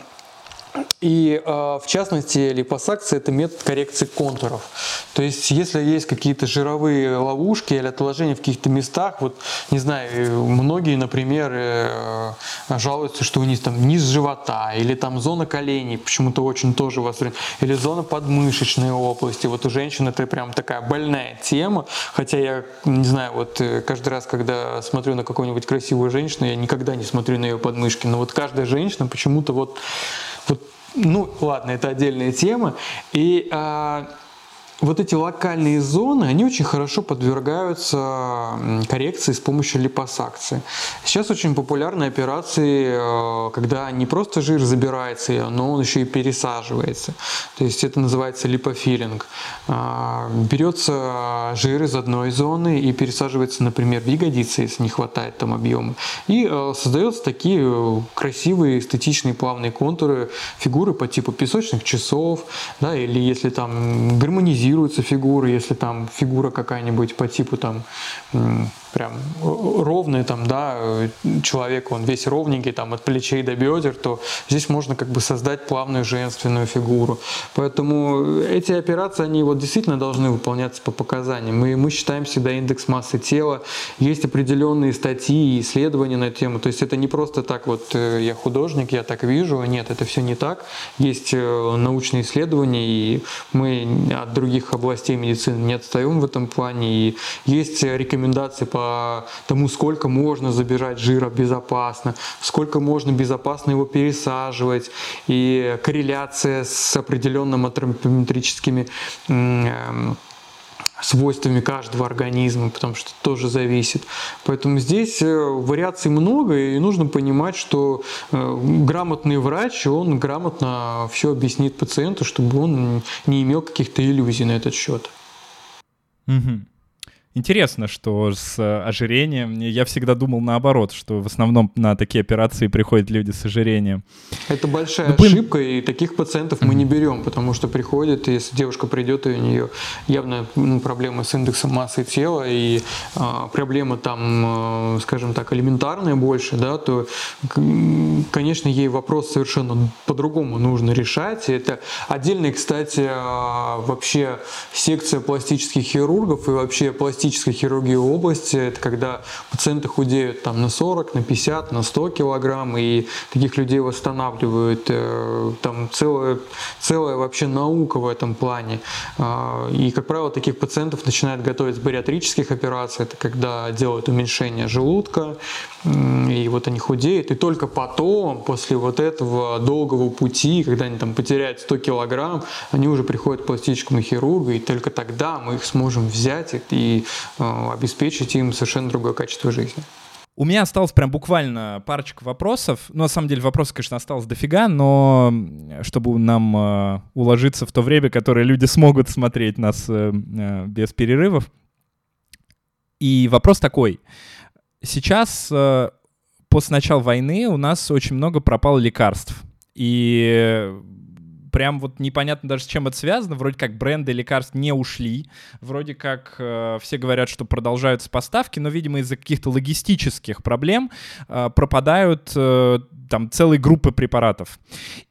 И э, в частности, липосакция – это метод коррекции контуров. То есть, если есть какие-то жировые ловушки или отложения в каких-то местах, вот, не знаю, многие, например, э, жалуются, что у них там низ живота или там зона коленей, почему-то очень тоже востребована, или зона подмышечной области. Вот у женщин это прям такая больная тема, хотя я, не знаю, вот э, каждый раз, когда смотрю на какую-нибудь красивую женщину, я никогда не смотрю на ее подмышки, но вот каждая женщина почему-то вот вот, ну, ладно, это отдельная тема. И а, вот эти локальные зоны, они очень хорошо подвергаются коррекции с помощью липосакции. Сейчас очень популярны операции, э, когда не просто жир забирается, но он еще и пересаживается. То есть это называется липофилинг. А, берется жир из одной зоны и пересаживается, например, в ягодицы, если не хватает там объема. И э, создаются такие красивые, эстетичные, плавные контуры, фигуры по типу песочных часов, да, или если там гармонизируют стилизируются фигуры, если там фигура какая-нибудь по типу там прям ровный, там, да, человек, он весь ровненький, там, от плечей до бедер, то здесь можно как бы создать плавную женственную фигуру. Поэтому эти операции, они вот действительно должны выполняться по показаниям. Мы, мы считаем всегда индекс массы тела. Есть определенные статьи и исследования на тему. То есть это не просто так вот э, я художник, я так вижу. Нет, это все не так. Есть э, научные исследования, и мы от других областей медицины не отстаем в этом плане. И есть рекомендации по тому, сколько можно забирать жира безопасно, сколько можно безопасно его пересаживать, и корреляция с определенными антропометрическими эм, свойствами каждого организма, потому что тоже зависит. Поэтому здесь э, вариаций много, и нужно понимать, что э, грамотный врач, он грамотно все объяснит пациенту, чтобы он не имел каких-то иллюзий на этот счет. Угу. Интересно, что с э, ожирением, я всегда думал наоборот, что в основном на такие операции приходят люди с ожирением. Это большая ну, ошибка, и таких пациентов мы не берем, потому что приходит, если девушка придет, и у нее явно ну, проблемы с индексом массы тела, и а, проблема там, э, скажем так, элементарная больше, да, то, конечно, ей вопрос совершенно по-другому нужно решать. Это отдельная, кстати, а, вообще секция пластических хирургов и вообще пластических пластической хирургии области, это когда пациенты худеют там на 40, на 50, на 100 килограмм, и таких людей восстанавливают. Э, там целая, целая вообще наука в этом плане. А, и, как правило, таких пациентов начинают готовить с бариатрических операций, это когда делают уменьшение желудка, и вот они худеют, и только потом, после вот этого долгого пути, когда они там потеряют 100 килограмм, они уже приходят к пластическому хирургу, и только тогда мы их сможем взять и обеспечить им совершенно другое качество жизни. У меня осталось прям буквально парочка вопросов. Ну, на самом деле, вопросов, конечно, осталось дофига, но чтобы нам э, уложиться в то время, которое люди смогут смотреть нас э, э, без перерывов. И вопрос такой. Сейчас, э, после начала войны, у нас очень много пропало лекарств. И прям вот непонятно даже с чем это связано. Вроде как бренды лекарств не ушли. Вроде как э, все говорят, что продолжаются поставки, но, видимо, из-за каких-то логистических проблем э, пропадают э, там целые группы препаратов.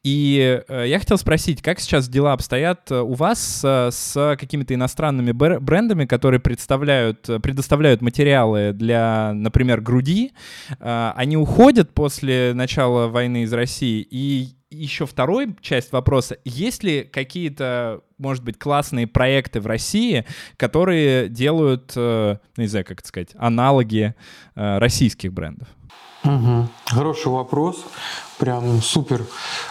И э, я хотел спросить, как сейчас дела обстоят э, у вас э, с какими-то иностранными брендами, которые представляют, э, предоставляют материалы для, например, груди? Э, они уходят после начала войны из России, и еще второй часть вопроса. Есть ли какие-то, может быть, классные проекты в России, которые делают, э, ну, не знаю, как это сказать, аналоги э, российских брендов? Угу. Хороший вопрос. Прям супер.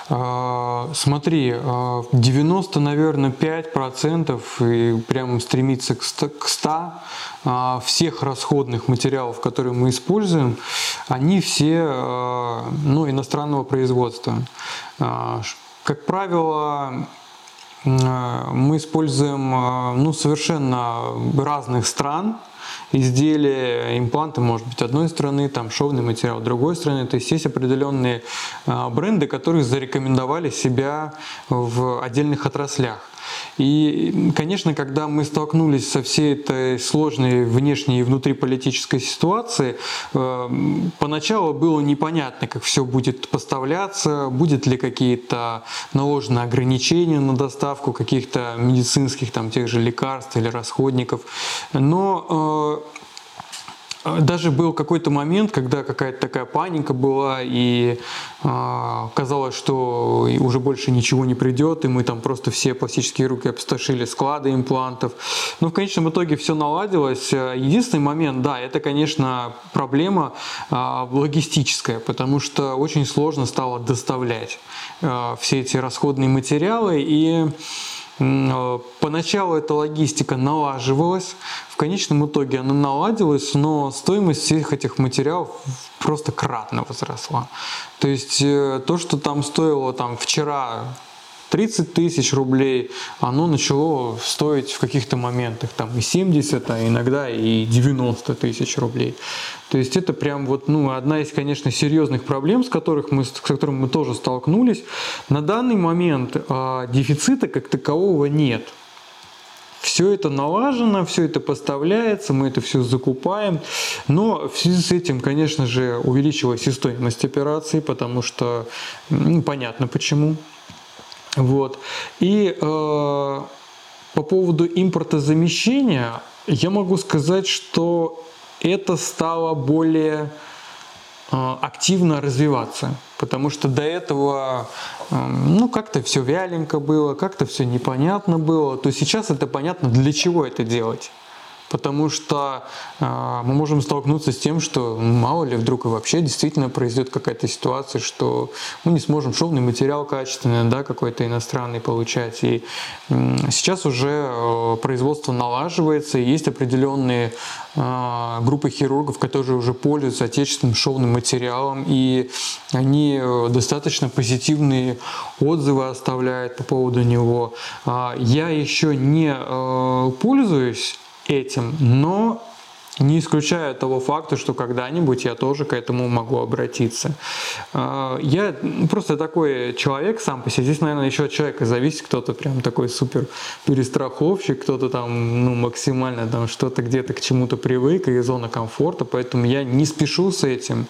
А, смотри, 90, а, наверное, 5 процентов и прям стремиться к 100, к 100 а, всех расходных материалов, которые мы используем, они все ну, иностранного производства. Как правило, мы используем ну, совершенно разных стран, изделия, импланты, может быть, одной страны, там шовный материал другой страны. То есть есть определенные а, бренды, которые зарекомендовали себя в отдельных отраслях. И, конечно, когда мы столкнулись со всей этой сложной внешней и внутриполитической ситуацией, э, поначалу было непонятно, как все будет поставляться, будет ли какие-то наложены ограничения на доставку каких-то медицинских, там, тех же лекарств или расходников. Но э, даже был какой-то момент, когда какая-то такая паника была, и э, казалось, что уже больше ничего не придет, и мы там просто все пластические руки опустошили склады имплантов. Но в конечном итоге все наладилось. Единственный момент, да, это, конечно, проблема э, логистическая, потому что очень сложно стало доставлять э, все эти расходные материалы, и поначалу эта логистика налаживалась, в конечном итоге она наладилась, но стоимость всех этих материалов просто кратно возросла. То есть э, то, что там стоило там вчера 30 тысяч рублей, оно начало стоить в каких-то моментах там и 70, а иногда и 90 тысяч рублей. То есть это прям вот, ну, одна из, конечно, серьезных проблем, с, которых мы, с которыми мы тоже столкнулись. На данный момент э, дефицита как такового нет все это налажено, все это поставляется, мы это все закупаем, но в связи с этим, конечно же, увеличилась и стоимость операции, потому что ну, понятно почему. Вот. И э, по поводу импортозамещения я могу сказать, что это стало более э, активно развиваться, потому что до этого ну, как-то все вяленько было, как-то все непонятно было, то сейчас это понятно, для чего это делать. Потому что э, мы можем столкнуться с тем, что мало ли вдруг и вообще действительно произойдет какая-то ситуация, что мы не сможем шовный материал качественный, да, какой-то иностранный получать. И э, сейчас уже э, производство налаживается, и есть определенные э, группы хирургов, которые уже пользуются отечественным шовным материалом, и они э, достаточно позитивные отзывы оставляют по поводу него. Э, я еще не э, пользуюсь этим, но не исключая того факта, что когда-нибудь я тоже к этому могу обратиться. А, я просто такой человек сам по себе. Здесь, наверное, еще от человека зависит. Кто-то прям такой супер перестраховщик, кто-то там ну, максимально там что-то где-то к чему-то привык и зона комфорта. Поэтому я не спешу с этим.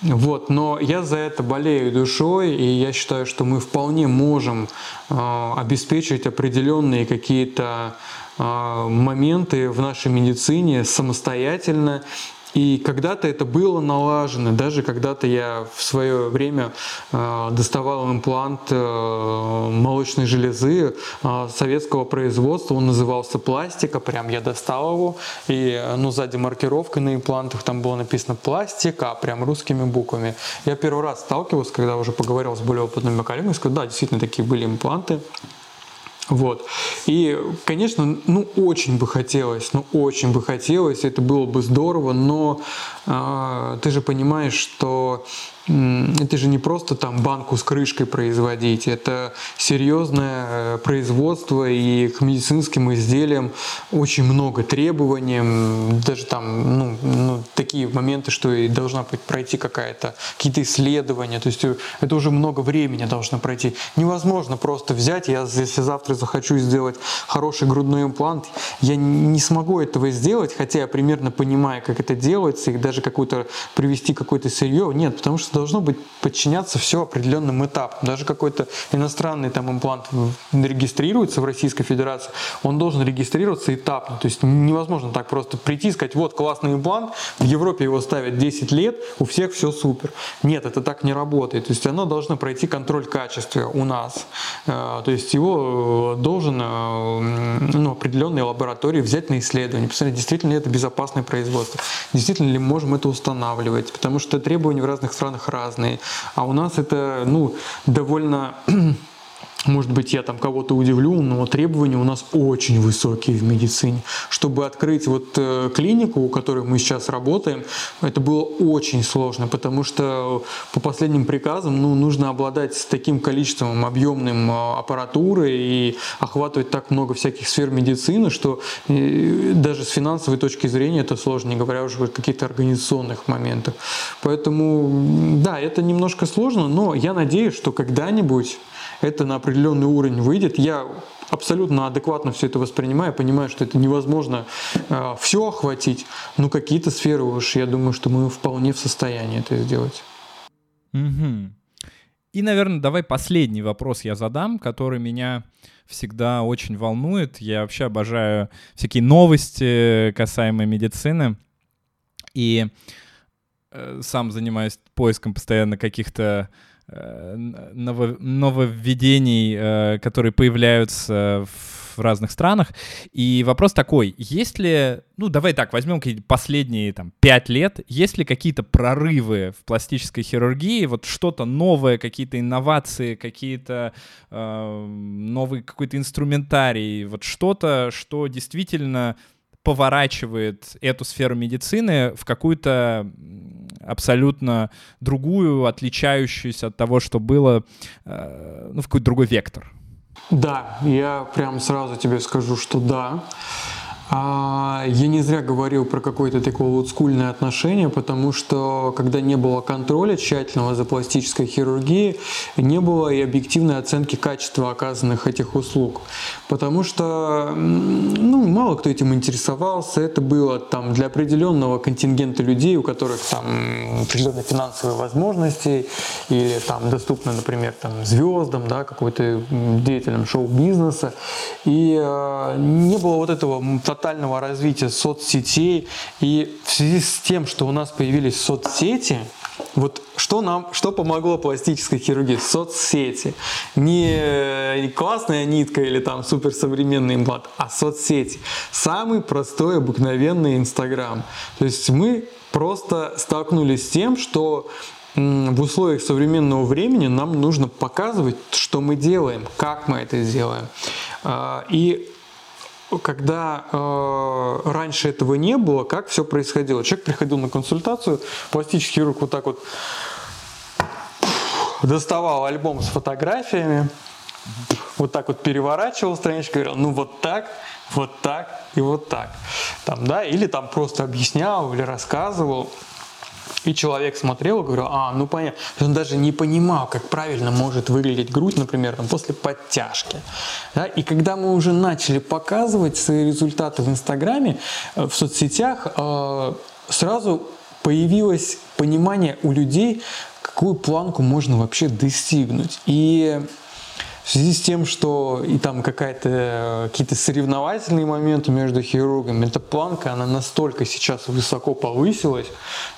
Вот, но я за это болею душой, и я считаю, что мы вполне можем э, обеспечить определенные какие-то а, моменты в нашей медицине самостоятельно. И когда-то это было налажено, даже когда-то я в свое время э, доставал имплант э, молочной железы э, советского производства, он назывался пластика, прям я достал его, и ну, сзади маркировка на имплантах, там было написано пластика, прям русскими буквами. Я первый раз сталкивался, когда уже поговорил с более опытными коллегами, сказал, да, действительно такие были импланты. Вот. И, конечно, ну очень бы хотелось, ну очень бы хотелось, это было бы здорово, но э, ты же понимаешь, что это же не просто там банку с крышкой производить, это серьезное э, производство и к медицинским изделиям очень много требований, даже там ну, ну, такие моменты, что и должна пройти какая-то какие-то исследования, то есть э, это уже много времени должно пройти. Невозможно просто взять, я если завтра захочу сделать хороший грудной имплант, я не смогу этого сделать, хотя я примерно понимаю, как это делается, и даже какую-то привести какое-то сырье, нет, потому что должно быть подчиняться все определенным этапам. Даже какой-то иностранный там имплант регистрируется в Российской Федерации, он должен регистрироваться этапно. То есть невозможно так просто прийти и сказать, вот классный имплант, в Европе его ставят 10 лет, у всех все супер. Нет, это так не работает. То есть оно должно пройти контроль качества у нас. Э, то есть его э, должен э, ну, определенные лаборатории взять на исследование, посмотреть, действительно ли это безопасное производство, действительно ли можем это устанавливать, потому что требования в разных странах разные. А у нас это ну, довольно может быть, я там кого-то удивлю, но требования у нас очень высокие в медицине. Чтобы открыть вот э, клинику, у которой мы сейчас работаем, это было очень сложно, потому что по последним приказам ну, нужно обладать таким количеством объемным э, аппаратуры и охватывать так много всяких сфер медицины, что э, даже с финансовой точки зрения это сложно, не говоря уже о каких-то организационных моментах. Поэтому, да, это немножко сложно, но я надеюсь, что когда-нибудь это на определенный уровень выйдет. Я абсолютно адекватно все это воспринимаю, понимаю, что это невозможно э, все охватить, но какие-то сферы уж, я думаю, что мы вполне в состоянии это сделать. Угу. И, наверное, давай последний вопрос я задам, который меня всегда очень волнует. Я вообще обожаю всякие новости касаемо медицины. И э, сам занимаюсь поиском постоянно каких-то Э, ново нововведений, э, которые появляются в разных странах. И вопрос такой, есть ли, ну давай так, возьмем последние там пять лет, есть ли какие-то прорывы в пластической хирургии, вот что-то новое, какие-то инновации, какие-то э, новый какой-то инструментарий, вот что-то, что действительно поворачивает эту сферу медицины в какую-то абсолютно другую, отличающуюся от того, что было, э, ну, в какой-то другой вектор. Да, я прям сразу тебе скажу, что да. А я не зря говорил про какое-то такое вот скульное отношение, потому что когда не было контроля тщательного за пластической хирургией, не было и объективной оценки качества оказанных этих услуг. Потому что ну, мало кто этим интересовался, это было там для определенного контингента людей, у которых там определенные финансовые возможности или там доступны, например, там звездам, да, какой-то деятелям шоу-бизнеса. И э, не было вот этого тотального развития соцсетей. И в связи с тем, что у нас появились соцсети, вот что нам, что помогло пластической хирургии? Соцсети. Не классная нитка или там суперсовременный имплант, а соцсети. Самый простой, обыкновенный Инстаграм. То есть мы просто столкнулись с тем, что в условиях современного времени нам нужно показывать, что мы делаем, как мы это делаем. А, и когда э, раньше этого не было, как все происходило? Человек приходил на консультацию, пластический хирург вот так вот доставал альбом с фотографиями, вот так вот переворачивал страничку, говорил, ну вот так, вот так и вот так. Там, да, или там просто объяснял или рассказывал. И человек смотрел и говорил, а, ну понятно. Он даже не понимал, как правильно может выглядеть грудь, например, там, после подтяжки. Да? И когда мы уже начали показывать свои результаты в Инстаграме, э, в соцсетях, э, сразу появилось понимание у людей, какую планку можно вообще достигнуть. И в связи с тем, что и там какая-то, какие-то соревновательные моменты между хирургами, эта планка, она настолько сейчас высоко повысилась,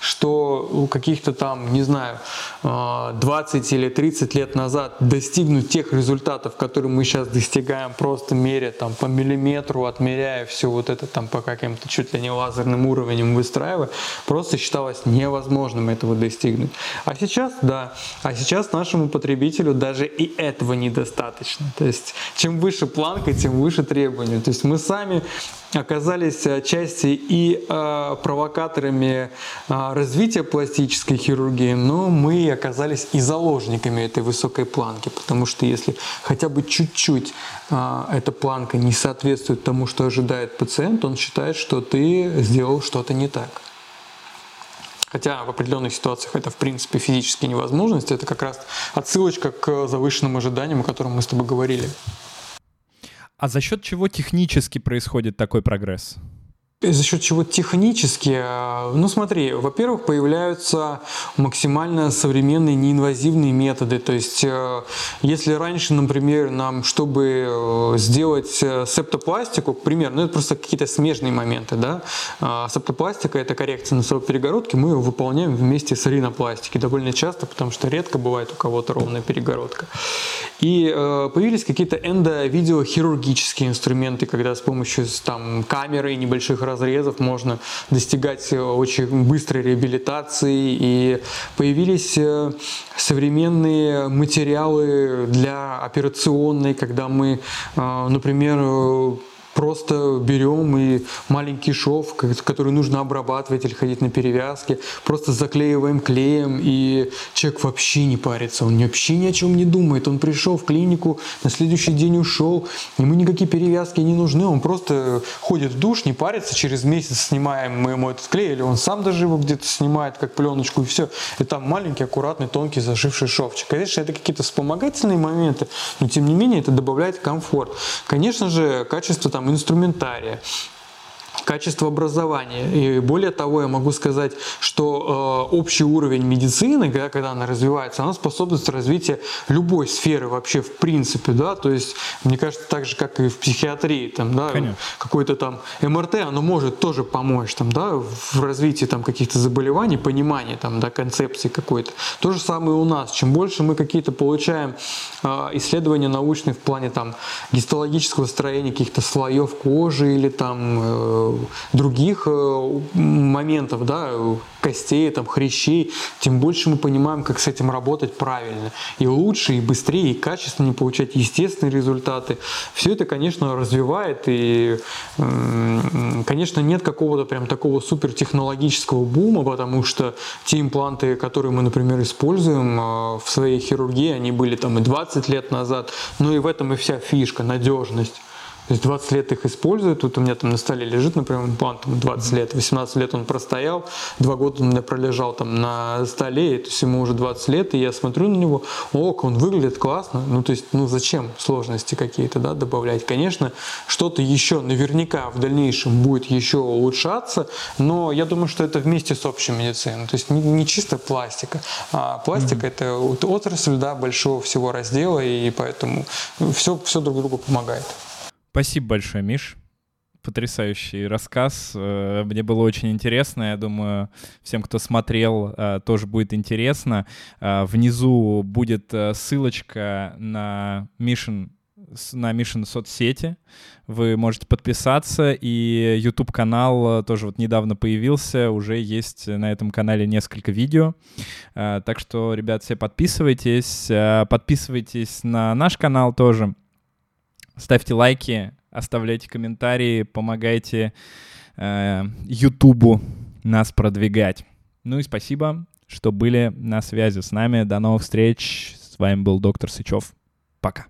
что у каких-то там, не знаю, 20 или 30 лет назад достигнуть тех результатов, которые мы сейчас достигаем, просто меря там по миллиметру, отмеряя все вот это там по каким-то чуть ли не лазерным уровням выстраивая, просто считалось невозможным этого достигнуть. А сейчас, да, а сейчас нашему потребителю даже и этого недостаточно достаточно. То есть чем выше планка, тем выше требования. То есть мы сами оказались отчасти и э, провокаторами э, развития пластической хирургии, но мы оказались и заложниками этой высокой планки, потому что если хотя бы чуть-чуть э, эта планка не соответствует тому, что ожидает пациент, он считает, что ты сделал что-то не так. Хотя в определенных ситуациях это в принципе физически невозможность. Это как раз отсылочка к завышенным ожиданиям, о котором мы с тобой говорили. А за счет чего технически происходит такой прогресс? За счет чего технически? Э, ну смотри, во-первых, появляются максимально современные неинвазивные методы. То есть, э, если раньше, например, нам, чтобы э, сделать септопластику, к примеру, ну это просто какие-то смежные моменты, да, септопластика это коррекция носовой перегородки, мы ее выполняем вместе с ринопластикой довольно часто, потому что редко бывает у кого-то ровная перегородка. И появились какие-то эндовидеохирургические инструменты, когда с помощью там, камеры и небольших разрезов можно достигать э, очень быстрой реабилитации. И появились э, современные материалы для операционной, когда мы, э, например, просто берем и маленький шов, который нужно обрабатывать или ходить на перевязке, просто заклеиваем клеем, и человек вообще не парится, он вообще ни о чем не думает. Он пришел в клинику, на следующий день ушел, ему никакие перевязки не нужны, он просто ходит в душ, не парится, через месяц снимаем мы ему этот клей, или он сам даже его где-то снимает, как пленочку, и все. Это маленький, аккуратный, тонкий, заживший шовчик. Конечно, это какие-то вспомогательные моменты, но тем не менее это добавляет комфорт. Конечно же, качество там instrumentária. Качество образования. И более того, я могу сказать, что э, общий уровень медицины, да, когда она развивается, она способствует развитию любой сферы вообще в принципе, да, то есть, мне кажется, так же, как и в психиатрии, там, да, какой-то там МРТ, оно может тоже помочь, там, да, в развитии там каких-то заболеваний, понимании, там, да, концепции какой-то. То же самое у нас. Чем больше мы какие-то получаем э, исследования научные в плане там гистологического строения каких-то слоев кожи или там э, других э, моментов, да, костей, там, хрящей, тем больше мы понимаем, как с этим работать правильно. И лучше, и быстрее, и качественнее получать естественные результаты. Все это, конечно, развивает, и, конечно, нет какого-то прям такого супертехнологического бума, потому что те импланты, которые мы, например, используем э, в своей хирургии, они были там и 20 лет назад, но и в этом и вся фишка, надежность. То есть 20 лет их используют. Тут у меня там на столе лежит, например, имплант 20 лет, 18 лет он простоял, 2 года он у меня пролежал там на столе, то есть ему уже 20 лет, и я смотрю на него, ок, он выглядит классно. Ну, то есть, ну, зачем сложности какие-то, да, добавлять? Конечно, что-то еще наверняка в дальнейшем будет еще улучшаться, но я думаю, что это вместе с общей медициной. То есть не, не чисто пластика, а пластика mm-hmm. это отрасль, да, большого всего раздела, и поэтому все, все друг другу помогает. Спасибо большое, Миш. Потрясающий рассказ. Э, мне было очень интересно. Я думаю, всем, кто смотрел, э, тоже будет интересно. Э, внизу будет ссылочка на Мишин на Мишин соцсети. Вы можете подписаться, и YouTube-канал тоже вот недавно появился, уже есть на этом канале несколько видео. Так что, ребят, все подписывайтесь. Подписывайтесь на наш канал тоже. Ставьте лайки, оставляйте комментарии, помогайте э, Ютубу нас продвигать. Ну и спасибо, что были на связи с нами. До новых встреч. С вами был доктор Сычев. Пока.